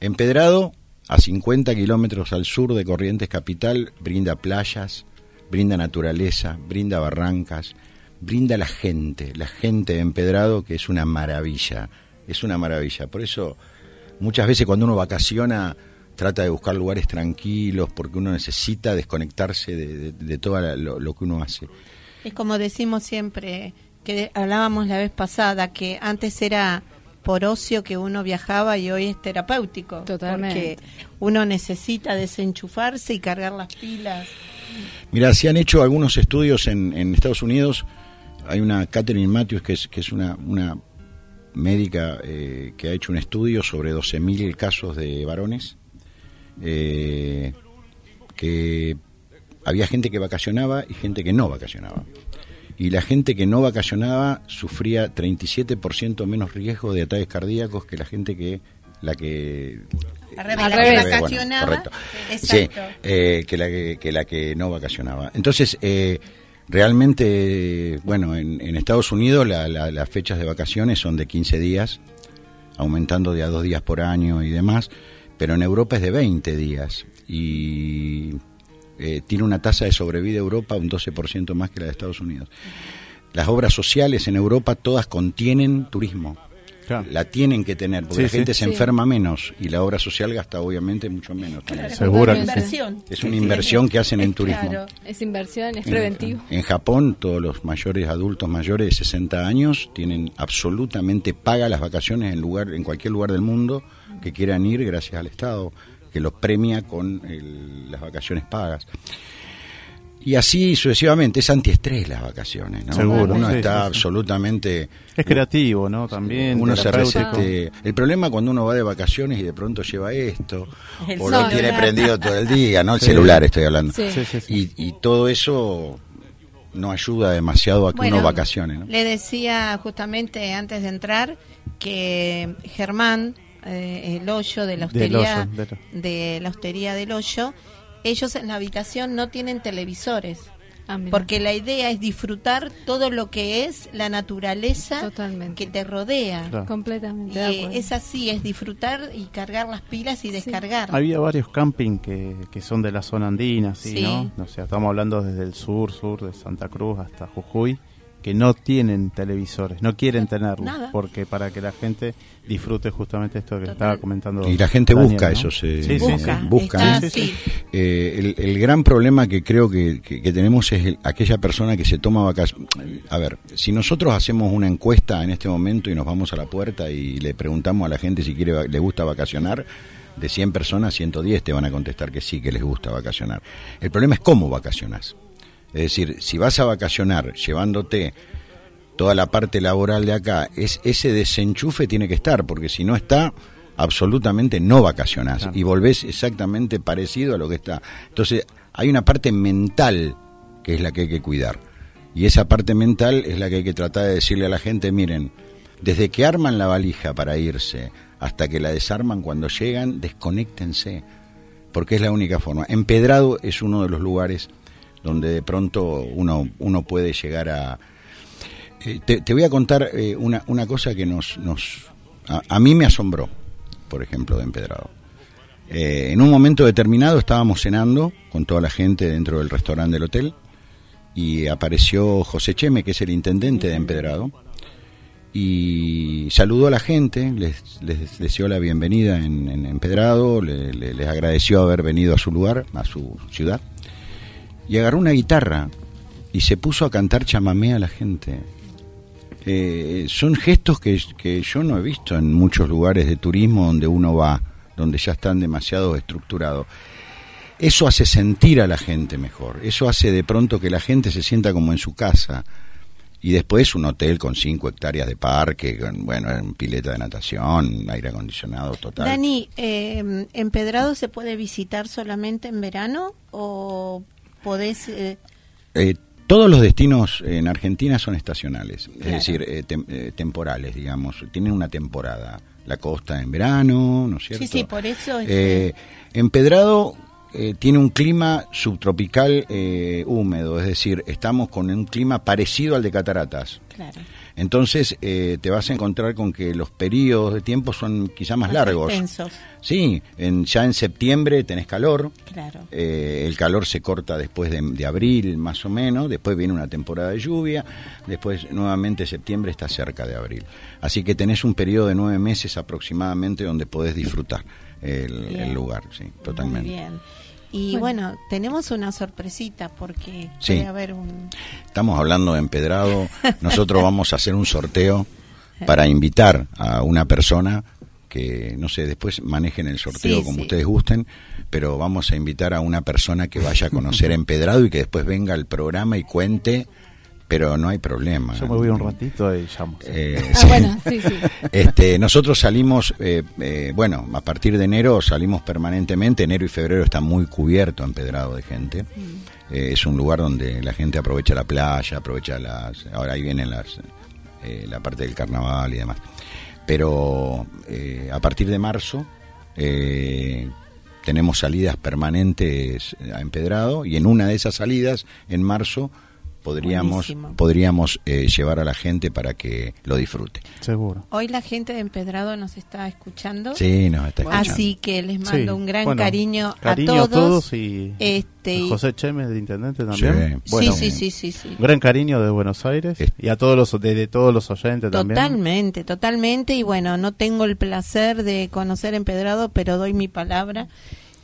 Empedrado, a 50 kilómetros al sur de Corrientes Capital, brinda playas, brinda naturaleza, brinda barrancas, brinda la gente, la gente de Empedrado, que es una maravilla, es una maravilla. Por eso, muchas veces cuando uno vacaciona, trata de buscar lugares tranquilos, porque uno necesita desconectarse de, de- de todo lo que uno hace. Es como decimos siempre, que hablábamos la vez pasada, que antes era por ocio que uno viajaba y hoy es terapéutico. Totalmente. Porque uno necesita desenchufarse y cargar las pilas. Mira, se han hecho algunos estudios en, en Estados Unidos. Hay una Catherine Matthews, que es, que es una, una médica eh, que ha hecho un estudio sobre 12.000 casos de varones. Eh, que había gente que vacacionaba y gente que no vacacionaba. Y la gente que no vacacionaba sufría 37% menos riesgo de ataques cardíacos que la gente que la que Al revés, Al revés. que vacacionaba. correcto. Sí, eh, que, la que, que la que no vacacionaba. Entonces, eh, realmente, bueno, en, en Estados Unidos la- la- las fechas de vacaciones son de 15 días, aumentando de a dos días por año y demás, pero en Europa es de 20 días y eh, tiene una tasa de sobrevida Europa un 12% más que la de Estados Unidos. Las obras sociales en Europa todas contienen turismo. Claro. La tienen que tener, porque Sí, la sí. gente se Sí. enferma menos y la obra social gasta obviamente mucho menos. que sí. Inversión. Es una inversión que hacen en turismo. Claro. Es inversión, es En- preventivo. En, Japón, todos los mayores adultos mayores de 60 años tienen absolutamente paga las vacaciones en lugar en cualquier lugar del mundo que quieran ir gracias al Estado que los premia con el- las vacaciones pagas. Y así sucesivamente, es antiestrés las vacaciones, ¿no? Seguro, Uno sí, está sí, sí. absolutamente Es creativo, ¿no? También. uno se resiste. El problema cuando uno va de vacaciones y de pronto lleva esto, El o lo tiene prendido todo el día, ¿no? El Sí. celular estoy hablando. Sí. Sí, sí, sí. Y, y todo eso no ayuda demasiado a que Bueno, uno vacacione, ¿no? Le decía justamente antes de entrar que Germán, eh, el hoyo de la Del hostería, Hoyo, del- de la hostería del hoyo, ellos en la habitación no tienen televisores. Ah. Porque la idea es disfrutar todo lo que es la naturaleza Totalmente. que te rodea. Claro. Completamente. Y, eh, es así, es disfrutar y cargar las pilas y descargar. Había varios camping que, que son de la zona andina, ¿sí, Sí. ¿no? O sea, estamos hablando desde el sur, sur de Santa Cruz hasta Jujuy, que no tienen televisores, no quieren tenerlos, Nada. porque para que la gente disfrute justamente esto que Total. estaba comentando. Y la gente Daniel, busca ¿no? esos, eh, Sí, sí, Busca, sí. busca, está ¿eh? Eh, el, el gran problema que creo que, que- que tenemos es el- aquella persona que se toma vacaciones. A ver, si nosotros hacemos una encuesta en este momento y nos vamos a la puerta y le preguntamos a la gente si quiere le gusta vacacionar, de 100 personas, 110 te van a contestar que sí, que les gusta vacacionar. El problema es cómo vacacionas. Es decir, si vas a vacacionar llevándote toda la parte laboral de acá, es ese desenchufe tiene que estar, porque si no está, absolutamente no vacacionás Claro. y volvés exactamente parecido a lo que está. Entonces, hay una parte mental que es la que hay que cuidar. Y esa parte mental es la que hay que tratar de decirle a la gente, miren, desde que arman la valija para irse hasta que la desarman cuando llegan, desconéctense, porque es la única forma. Empedrado es uno de los lugares donde de pronto uno, uno puede llegar a, eh, te, voy a contar eh, una, una cosa que nos, nos a, mí me asombró, por ejemplo, de Empedrado. Eh, en un momento determinado estábamos cenando con toda la gente dentro del restaurante del hotel y apareció José Cheme, que es el intendente de Empedrado, y saludó a la gente, les, les deseó la bienvenida en, Empedrado, le- le- les agradeció haber venido a su lugar, a su ciudad, y agarró una guitarra y se puso a cantar chamamé a la gente. Eh, son gestos que, que yo no he visto en muchos lugares de turismo donde uno va, donde ya están demasiado estructurados. Eso hace sentir a la gente mejor, eso hace de pronto que la gente se sienta como en su casa. Y después un hotel con cinco hectáreas de parque, con, bueno, en pileta de natación, aire acondicionado total. Dani, eh, ¿Empedrado se puede visitar solamente en verano o podés... eh, Eh, todos los destinos en Argentina son estacionales, es decir, eh, tem- eh, temporales, digamos. Tienen una temporada. La costa en verano, ¿no es cierto? Sí, sí, por eso... este, Eh, Empedrado eh, tiene un clima subtropical eh, húmedo, es decir, estamos con un clima parecido al de Cataratas. claro. Entonces eh, te vas a encontrar con que los periodos de tiempo son quizá más, largos. extensos, Sí, en, ya en septiembre tenés calor, claro. eh, el calor se corta después de, de abril más o menos, después viene una temporada de lluvia, después nuevamente septiembre está cerca de abril. Así que tenés un periodo de nueve meses aproximadamente donde podés disfrutar el, el lugar, sí, Muy totalmente. bien. Y bueno. tenemos una sorpresita porque Sí. puede haber un... Estamos hablando de empedrado, nosotros vamos a hacer un sorteo para invitar a una persona que, no sé, después manejen el sorteo Sí, como sí. ustedes gusten, pero vamos a invitar a una persona que vaya a conocer Empedrado y que después venga al programa y cuente, pero no hay problema. Yo me voy un ratito y llamo. Eh, Ah, bueno, sí, sí. Este, nosotros salimos, eh, eh, bueno, a partir de enero salimos permanentemente. Enero y febrero está muy cubierto empedrado de gente. Eh, es un lugar donde la gente aprovecha la playa, aprovecha las. Ahora ahí vienen las, eh, la parte del carnaval y demás. Pero eh, a partir de marzo eh, tenemos salidas permanentes a empedrado y en una de esas salidas, en marzo, podríamos Buenísimo. podríamos eh, llevar a la gente para que lo disfrute. Seguro. Hoy la gente de Empedrado nos está escuchando. Sí, nos está escuchando. Así que les mando Sí, un gran bueno, cariño, cariño a todos. y Este, y- José Cheme, el intendente también. Sí. Bueno, sí, sí, sí, sí, sí. Gran cariño de Buenos Aires y a todos los de, de todos los oyentes también. Totalmente, totalmente. Y bueno, no tengo el placer de conocer Empedrado, pero doy mi palabra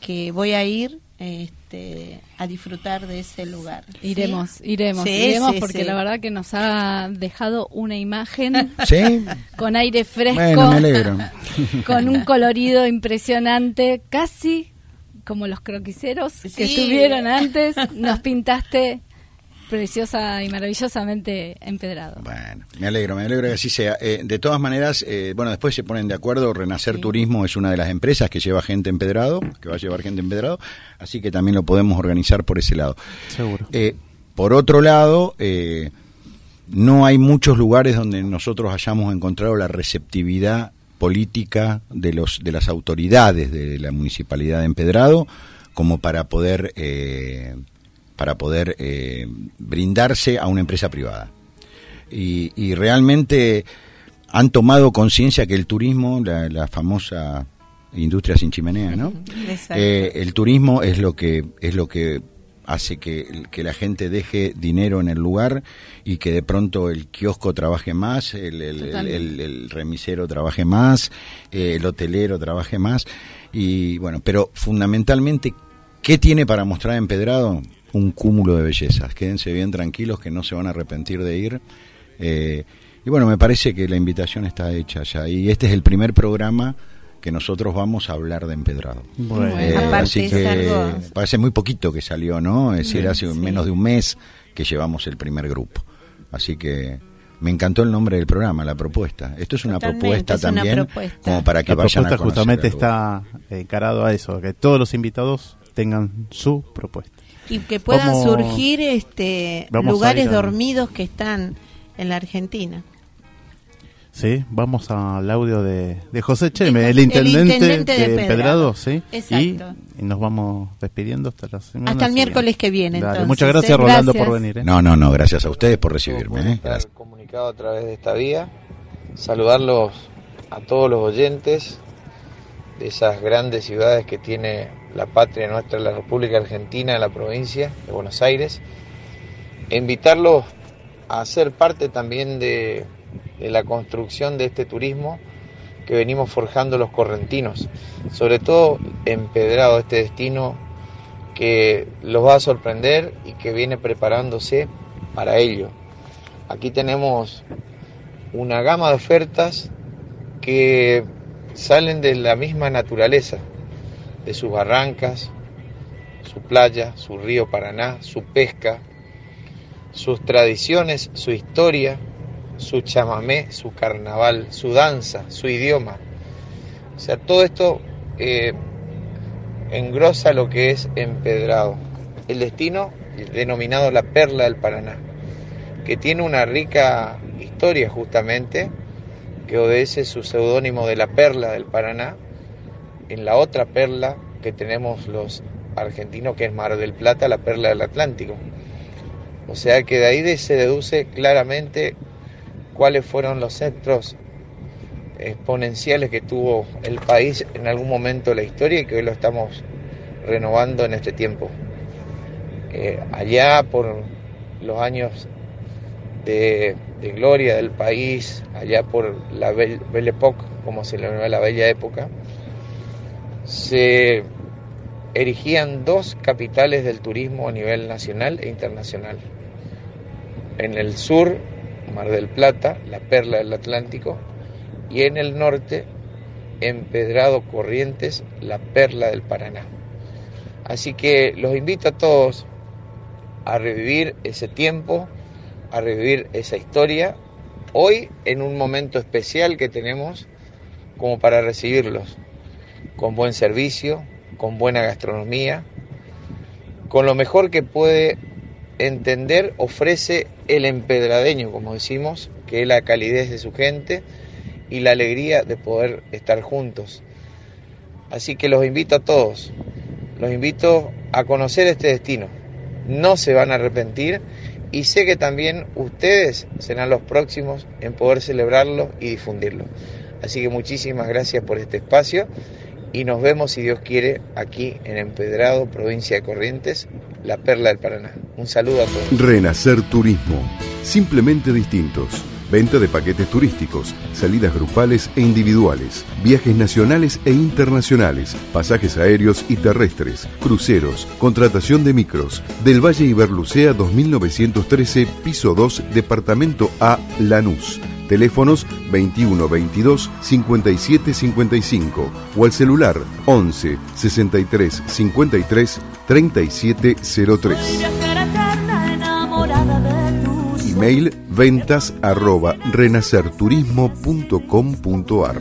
que voy a ir este, a disfrutar de ese lugar. ¿sí? Iremos, iremos, Sí, iremos sí, porque sí. la verdad que nos ha dejado una imagen Sí. con aire fresco, Bueno, me alegro. con un colorido impresionante, casi como los croquiseros que estuvieron antes, nos pintaste preciosa y maravillosamente empedrado. Bueno, me alegro, me alegro que así sea. Eh, de todas maneras, eh, bueno, después se ponen de acuerdo. Renacer Turismo es una de las empresas que lleva gente empedrado, que va a llevar gente empedrado, así que también lo podemos organizar por ese lado. Seguro. Eh, por otro lado, eh, no hay muchos lugares donde nosotros hayamos encontrado la receptividad política de los de las autoridades de la municipalidad de Empedrado como para poder eh, para poder eh, brindarse a una empresa privada y, y realmente han tomado conciencia que el turismo la, la famosa industria sin chimenea no eh, el turismo es lo que es lo que hace que, que la gente deje dinero en el lugar y que de pronto el kiosco trabaje más, el, el- el- Totalmente. el- el remisero trabaje más, eh, el hotelero trabaje más. Y bueno, pero fundamentalmente, ¿qué tiene para mostrar Empedrado? Un cúmulo de bellezas. Quédense bien tranquilos que no se van a arrepentir de ir. Eh, y bueno, me parece que la invitación está hecha ya. Y este es el primer programa que nosotros vamos a hablar de Empedrado. Bueno. Eh, así que algo- parece muy poquito que salió, ¿no? Es decir, hace sí. menos de un mes que llevamos el primer grupo. Así que me encantó el nombre del programa, la propuesta. Esto es una Totalmente, propuesta es una también, propuesta. como para que la vayan a propuesta conocer justamente está encarado a eso, que todos los invitados tengan su propuesta. Y que puedan surgir este Vamos lugares a- dormidos que están en la Argentina. Sí, vamos al audio de, de José Cheme, el intendente, intendente de de. Empedrado, sí. Exacto. Y, y nos vamos despidiendo hasta la semana. Hasta el miércoles que viene, Dale, entonces, muchas gracias. Rolando, Gracias. por venir. ¿eh? No, no, no, gracias a ustedes por recibirme. por ¿eh? estar Gracias. comunicado a través de esta vía. Saludarlos a todos los oyentes de esas grandes ciudades que tiene la patria nuestra, la República Argentina, la provincia de Buenos Aires. E invitarlos a ser parte también de, de la construcción de este turismo que venimos forjando los correntinos, sobre todo empedrado este destino que los va a sorprender y que viene preparándose para ello. Aquí tenemos una gama de ofertas que salen de la misma naturaleza, de sus barrancas, su playa, su río Paraná, su pesca, sus tradiciones, su historia, su chamamé, su carnaval, su danza, su idioma. O sea, todo esto eh, engrosa lo que es empedrado. El destino denominado la Perla del Paraná, que tiene una rica historia justamente, que obedece su seudónimo de la Perla del Paraná, en la otra perla que tenemos los argentinos, que es Mar del Plata, la Perla del Atlántico. O sea que de ahí se deduce claramente cuáles fueron los centros exponenciales que tuvo el país en algún momento de la historia y que hoy lo estamos renovando en este tiempo. Eh, allá por los años de, gloria del país, allá por la Belle, Belle Époque, como se le llama la bella época, se erigían dos capitales del turismo a nivel nacional e internacional. En el sur, Mar del Plata, la perla del Atlántico, y en el norte, Empedrado Corrientes, la perla del Paraná. Así que los invito a todos a revivir ese tiempo, a revivir esa historia, hoy en un momento especial que tenemos como para recibirlos, con buen servicio, con buena gastronomía, con lo mejor que puede entender, ofrece el empedradeño, como decimos, que es la calidez de su gente y la alegría de poder estar juntos. Así que los invito a todos, los invito a conocer este destino. No se van a arrepentir y sé que también ustedes serán los próximos en poder celebrarlo y difundirlo. Así que muchísimas gracias por este espacio y nos vemos, si Dios quiere, aquí en Empedrado, provincia de Corrientes, la perla del Paraná. Un saludo a todos. Renacer Turismo, simplemente distintos. Venta de paquetes turísticos, salidas grupales e individuales, viajes nacionales e internacionales, pasajes aéreos y terrestres, cruceros, contratación de micros. Del Valle Iberlucea 2913, piso 2, departamento A, Lanús. Teléfonos 21 22 57 55 o al celular 11 63 53 37 03. Email ventas arroba renacerturismo.com.ar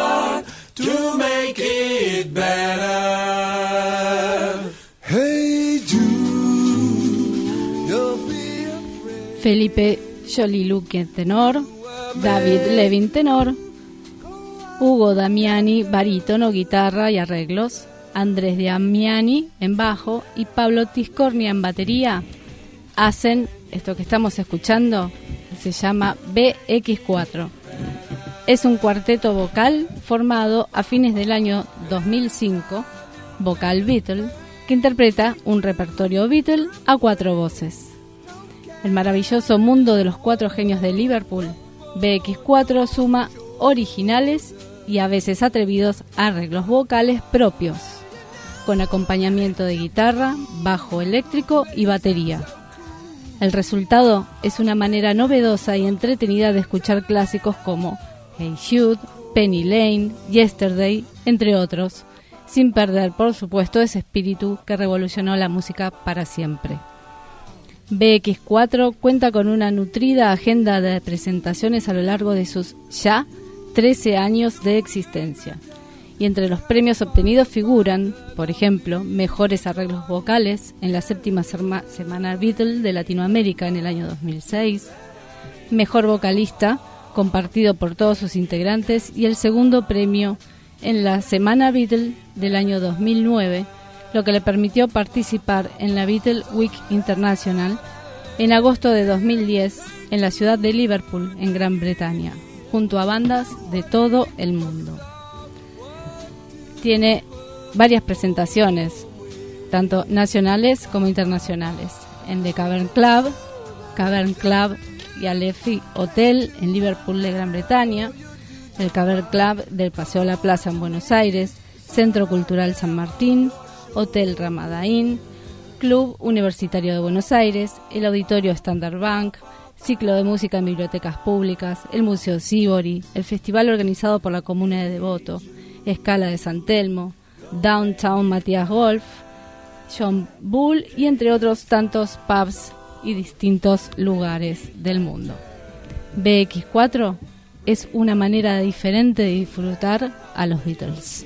Felipe Joliluque, tenor. David Levin, tenor. Hugo Damiani, barítono, guitarra y arreglos. Andrés Damiani en bajo y Pablo Tiscornia en batería hacen esto que estamos escuchando, se llama BX4. Es un cuarteto vocal formado a fines del año 2005, Vocal Beatle, que interpreta un repertorio Beatle a cuatro voces. El maravilloso mundo de los cuatro genios de Liverpool, BX4 suma originales y a veces atrevidos arreglos vocales propios, con acompañamiento de guitarra, bajo eléctrico y batería. El resultado es una manera novedosa y entretenida de escuchar clásicos como Hey Jude, Penny Lane, Yesterday, entre otros, sin perder, por supuesto, ese espíritu que revolucionó la música para siempre. BX4 cuenta con una nutrida agenda de presentaciones a lo largo de sus ya 13 años de existencia. Y entre los premios obtenidos figuran, por ejemplo, mejores arreglos vocales en la séptima semana Beatle de Latinoamérica en el año 2006, mejor vocalista compartido por todos sus integrantes y el segundo premio en la Semana Beatle del año 2009, lo que le permitió participar en la Beatle Week International en agosto de 2010 en la ciudad de Liverpool, en Gran Bretaña junto a bandas de todo el mundo. Tiene varias presentaciones, tanto nacionales como internacionales, en The Cavern Club, Cavern Club y Alefi Hotel en Liverpool de Gran Bretaña, el Cavern Club del Paseo La Plaza en Buenos Aires, Centro Cultural San Martín, Hotel Ramadaín, Club Universitario de Buenos Aires, el Auditorio Standard Bank, ciclo de música en bibliotecas públicas, el Museo Sibori, el festival organizado por la Comuna de Devoto, Escala de San Telmo, Downtown Matías Golf, John Bull y entre otros tantos pubs y distintos lugares del mundo. BX4 es una manera diferente de disfrutar a los Beatles.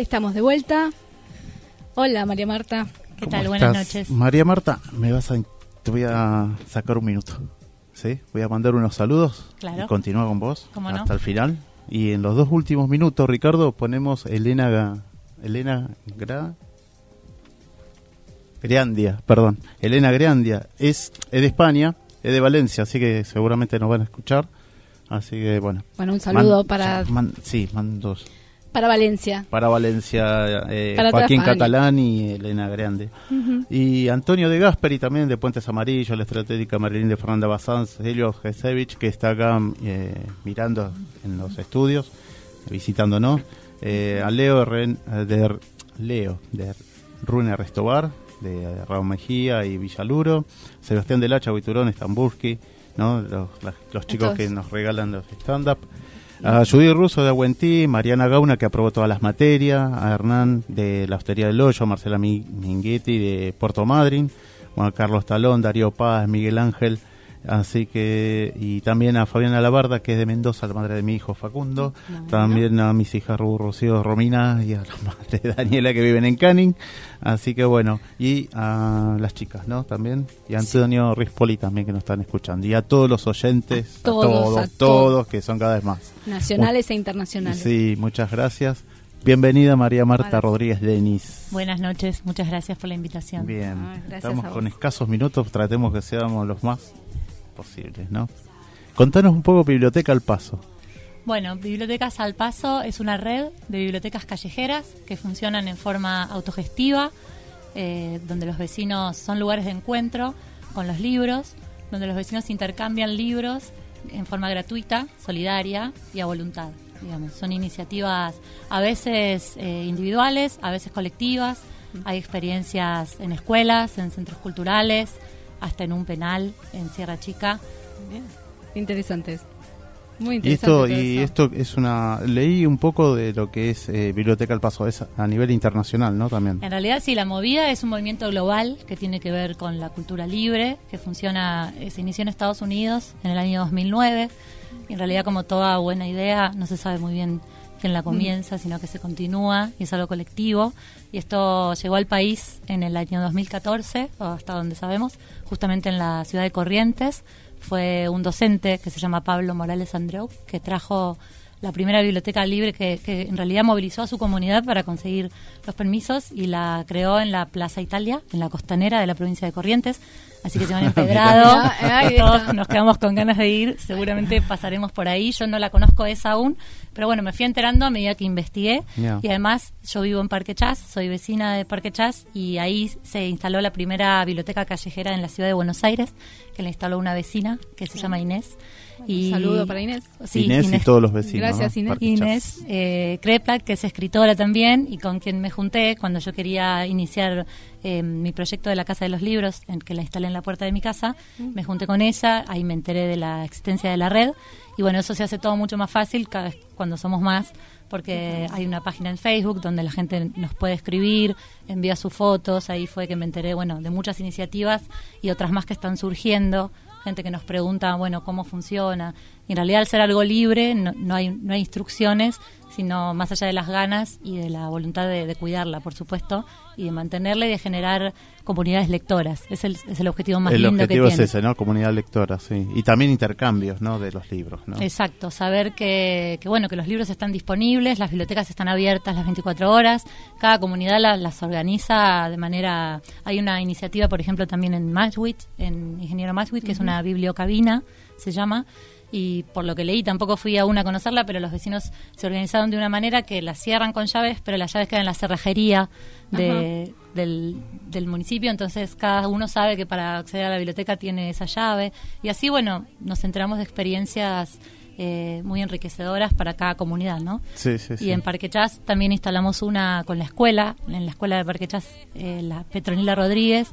Estamos de vuelta. Hola, María Marta. ¿Qué ¿Cómo tal? Buenas estás? noches. María Marta, me vas a, te voy a sacar un minuto. ¿Sí? Voy a mandar unos saludos Claro. y continúa con vos ¿Cómo no? hasta el final. Y en los dos últimos minutos, Ricardo, ponemos Elena Elena Gra Greandia, perdón. Elena Greandia es, es de España, es de Valencia, así que seguramente nos van a escuchar. Así que bueno. Bueno, un saludo Man- para, man- sí, mandos para Valencia. para Valencia, eh, Para Joaquín. Catalán y Elena Grande. Y Antonio de Gasperi también de Puentes Amarillos, la estratégica Marilyn de Fernanda Bazán, Celio Gesevich, que está acá eh, mirando en los estudios, visitándonos. Eh, a Leo, Ren- eh, de, Leo de Rune Restobar, de Raúl Mejía y Villaluro. Sebastián del Hacha, Huiturón, Estamburski, ¿no? los, la- los chicos que nos regalan los stand-up. A Judy Russo de Aguentí, Mariana Gauna que aprobó todas las materias, a Hernán de la Hostería del Hoyo, Marcela Mi- Minguetti de Puerto Madryn, Juan Carlos Talón, Darío Paz, Miguel Ángel, así que, y también a Fabiana Labarda que es de Mendoza, la madre de mi hijo Facundo, también a mis hijas Ru- Rocío Romina y a la madre de Daniela que viven en Canning, así que bueno, y a las chicas, ¿no? También, y a Antonio Rispoli también que nos están escuchando, y a todos los oyentes, a todos, todos, a todos, que son cada vez más. Nacionales e internacionales. Sí, muchas gracias. Bienvenida María Marta Gracias. Rodríguez Denis. Buenas noches, muchas gracias por la invitación. Bien, Ah, gracias estamos con escasos minutos, tratemos que seamos los más posibles, ¿no? Contanos un poco Biblioteca al Paso. Bueno, Bibliotecas al Paso es una red de bibliotecas callejeras que funcionan en forma autogestiva, eh, donde los vecinos son lugares de encuentro con los libros, donde los vecinos intercambian libros en forma gratuita, solidaria y a voluntad. Digamos. Son iniciativas a veces eh, individuales, a veces colectivas. Hay experiencias en escuelas, en centros culturales, hasta en un penal en Sierra Chica. Interesantes. Muy Y interesante. esto, y esto es una. Leí un poco de lo que es eh, Biblioteca al Paso, es a nivel internacional, ¿no? También. En realidad sí, la movida es un movimiento global que tiene que ver con la cultura libre, que funciona, eh, se inició en Estados Unidos en el año 2009. Y en realidad como toda buena idea, no se sabe muy bien quién la comienza, sino que se continúa y es algo colectivo. Y esto llegó al país en el año 2014, o hasta donde sabemos, justamente en la ciudad de Corrientes. Fue un docente que se llama Pablo Morales Andreu, que trajo la primera biblioteca libre que, que en realidad movilizó a su comunidad para conseguir los permisos y la creó en la Plaza Italia, en la costanera de la provincia de Corrientes. Así que se van empedrado. Todos nos quedamos con ganas de ir. Seguramente pasaremos por ahí. Yo no la conozco esa aún, pero bueno, me fui enterando a medida que investigué. Y además, yo vivo en Parque Chas, soy vecina de Parque Chas y ahí se instaló la primera biblioteca callejera en la ciudad de Buenos Aires, que la instaló una vecina que se llama Inés. Un saludo para Inés. Sí, Inés, y todos los vecinos. Gracias, ¿no? Inés. Inés eh, Kreplak, que es escritora también y con quien me junté cuando yo quería iniciar eh, mi proyecto de la Casa de los Libros, en que la instalé en la puerta de mi casa. Me junté con ella, ahí me enteré de la existencia de la red y bueno, eso se hace todo mucho más fácil cada vez cuando somos más porque hay una página en Facebook donde la gente nos puede escribir, envía sus fotos, ahí fue que me enteré, bueno, de muchas iniciativas y otras más que están surgiendo, gente que nos pregunta, bueno, cómo funciona. Y en realidad al ser algo libre no, no hay no hay instrucciones, sino más allá de las ganas y de la voluntad de, de cuidarla, por supuesto, y de mantenerla y de generar comunidades lectoras. Es el, es el objetivo más El lindo objetivo que es tiene. ese, ¿no? Comunidad lectora, sí. Y también intercambios, ¿no? De los libros, ¿no? Exacto, saber que, que, bueno que los libros están disponibles, las bibliotecas están abiertas las 24 horas, cada comunidad la- las organiza de manera... Hay una iniciativa, por ejemplo, también en Maswich, en Ingeniero Maswich, que es una bibliocabina, se llama, y por lo que leí tampoco fui a una a conocerla, pero los vecinos se organizaron de una manera que la cierran con llaves, pero las llaves quedan en la cerrajería de, del, del municipio, entonces cada uno sabe que para acceder a la biblioteca tiene esa llave y así, bueno, nos enteramos de experiencias eh, muy enriquecedoras para cada comunidad, ¿no? Sí, sí, Y sí. en Parque Chas también instalamos una con la escuela, en la escuela de Parque Chas, eh, la Petronila Rodríguez.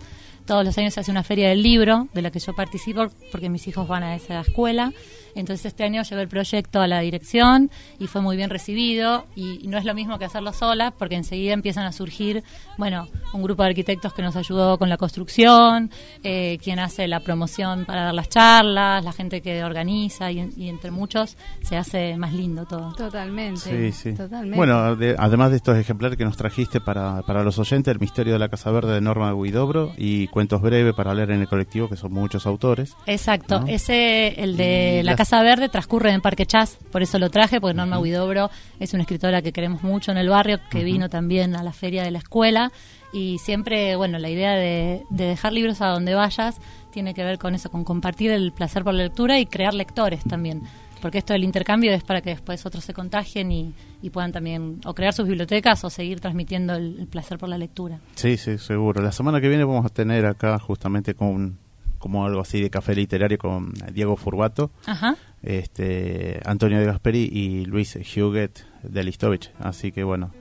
Todos los años se hace una feria del libro, de la que yo participo porque mis hijos van a esa escuela. Entonces este año llevé el proyecto a la dirección y fue muy bien recibido. Y, y no es lo mismo que hacerlo sola, porque enseguida empiezan a surgir, bueno, un grupo de arquitectos que nos ayudó con la construcción, eh, quien hace la promoción para dar las charlas, la gente que organiza y, y entre muchos se hace más lindo todo. Totalmente. Sí, sí. Totalmente. Bueno, de- además de estos ejemplares que nos trajiste para, para los oyentes, El misterio de la Casa Verde de Norma Guidobro y Cuentos breves para leer en el colectivo, que son muchos autores. Exacto, ¿no? ese, el de Y La las- Casa Verde, transcurre en Parque Chas, por eso lo traje, porque Norma Huidobro es una escritora que queremos mucho en el barrio, que vino también a la feria de la escuela, y siempre, bueno, la idea de, de dejar libros a donde vayas tiene que ver con eso, con compartir el placer por la lectura y crear lectores también. Porque esto del intercambio es para que después otros se contagien y, y puedan también o crear sus bibliotecas o seguir transmitiendo el- el placer por la lectura. Sí, sí, seguro. La semana que viene vamos a tener acá justamente con como algo así de café literario con Diego Furbato, Ajá. este Antonio de Gasperi y Luis Huguet de Listovich. Así que bueno,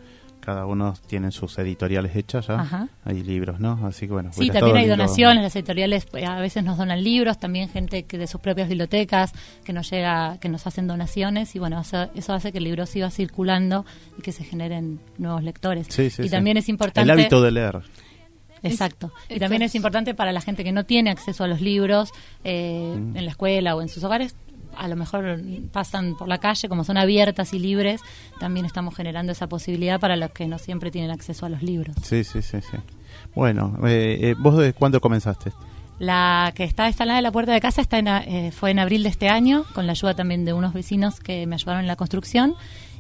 cada uno tiene sus editoriales hechas ya. Ajá. Hay libros, ¿no? Así que bueno. Sí, hubiera también hay donaciones, las editoriales eh, a veces nos donan libros, también gente que de sus propias bibliotecas que nos llega, que nos hacen donaciones y bueno, eso, eso hace que el libro siga circulando y que se generen nuevos lectores. Sí, sí, y sí. también es importante El hábito de leer. Exacto. Y también es importante para la gente que no tiene acceso a los libros eh, Mm. en la escuela o en sus hogares. A lo mejor pasan por la calle, como son abiertas y libres, también estamos generando esa posibilidad para los que no siempre tienen acceso a los libros. Sí, sí, sí, sí. Bueno, eh, eh, ¿vos de cuándo comenzaste? La que está instalada en la puerta de casa está en a- eh, fue en abril de este año, con la ayuda también de unos vecinos que me ayudaron en la construcción,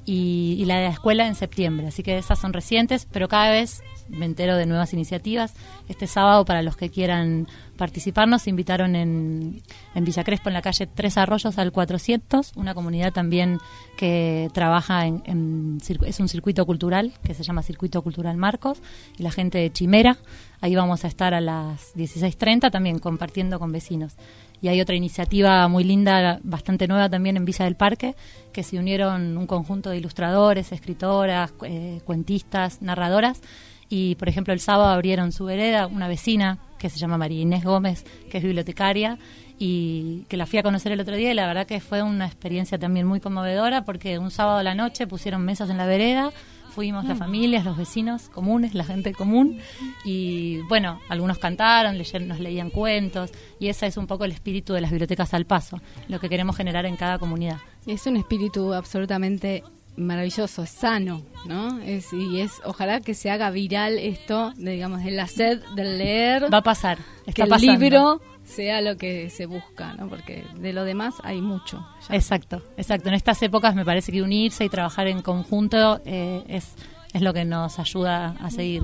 y, y la de la escuela en septiembre. Así que esas son recientes, pero cada vez me entero de nuevas iniciativas. Este sábado, para los que quieran participar, nos invitaron en, en Villa Crespo, en la calle Tres Arroyos al 400, una comunidad también que trabaja en, en es un circuito cultural que se llama Circuito Cultural Marcos, y la gente de Chimera. Ahí vamos a estar a las 16.30 también compartiendo con vecinos. Y hay otra iniciativa muy linda, bastante nueva también en Villa del Parque, que se unieron un conjunto de ilustradores, escritoras, eh, cuentistas, narradoras. Y, por ejemplo, el sábado abrieron su vereda una vecina que se llama María Inés Gómez, que es bibliotecaria, y que la fui a conocer el otro día y la verdad que fue una experiencia también muy conmovedora porque un sábado a la noche pusieron mesas en la vereda, fuimos las familias, los vecinos comunes, la gente común y bueno, algunos cantaron, leyeron, nos leían cuentos y ese es un poco el espíritu de las bibliotecas al paso, lo que queremos generar en cada comunidad. Es un espíritu absolutamente maravilloso, es sano, ¿no? Es, y es, ojalá que se haga viral esto, de, digamos, de la sed del leer. Va a pasar, que está el pasando. libro sea lo que se busca, ¿no? Porque de lo demás hay mucho. ya. Exacto, exacto. En estas épocas me parece que unirse y trabajar en conjunto eh, es, es lo que nos ayuda a seguir.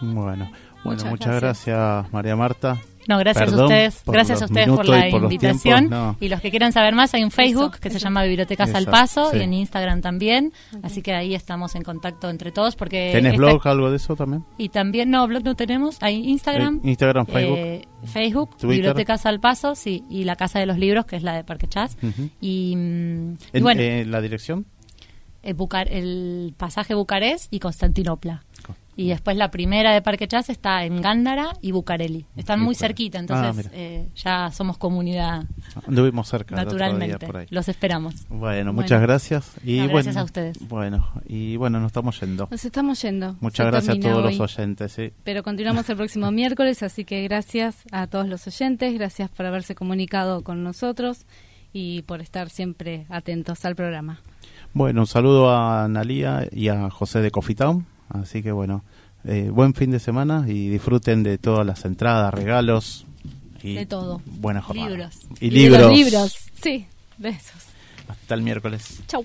Bueno, bueno, Muchas muchas, gracias. María Marta. No, gracias Perdón a ustedes, por gracias a ustedes por la y por los invitación. tiempos, no. Y los que quieran saber más, hay un Facebook que se llama Bibliotecas al Paso sí. y en Instagram también. Así que ahí estamos en contacto entre todos. porque ¿Tenés esta- blog, algo de eso también? Y también, no, blog no tenemos. Hay Instagram. Eh, Instagram, Facebook. eh, Facebook, Twitter. Bibliotecas al Paso, sí. Y la Casa de los Libros, que es la de Parque Chas. Y, mm, y bueno, eh, ¿La dirección? el, Bucar- el pasaje Bucarest y Constantinopla. Y después la primera de Parque Chas está en Gándara y Bucareli. Están muy cerquita, entonces Ah, mira. eh, ya somos comunidad Anduvimos cerca. naturalmente. por ahí. Los esperamos. Bueno, muchas gracias. Y No, gracias bueno, a ustedes. Bueno, y bueno, nos estamos yendo. Nos estamos yendo. Muchas Se gracias a todos hoy. los oyentes. Sí. Pero continuamos el próximo miércoles, así que gracias a todos los oyentes, gracias por haberse comunicado con nosotros y por estar siempre atentos al programa. Bueno, un saludo a Analía y a José de Coffee Town. Así que bueno, eh, buen fin de semana y disfruten de todas las entradas, regalos y De todo. buena jornada. Libros. Y, libros. libros. Sí, besos. Hasta el miércoles. Chau.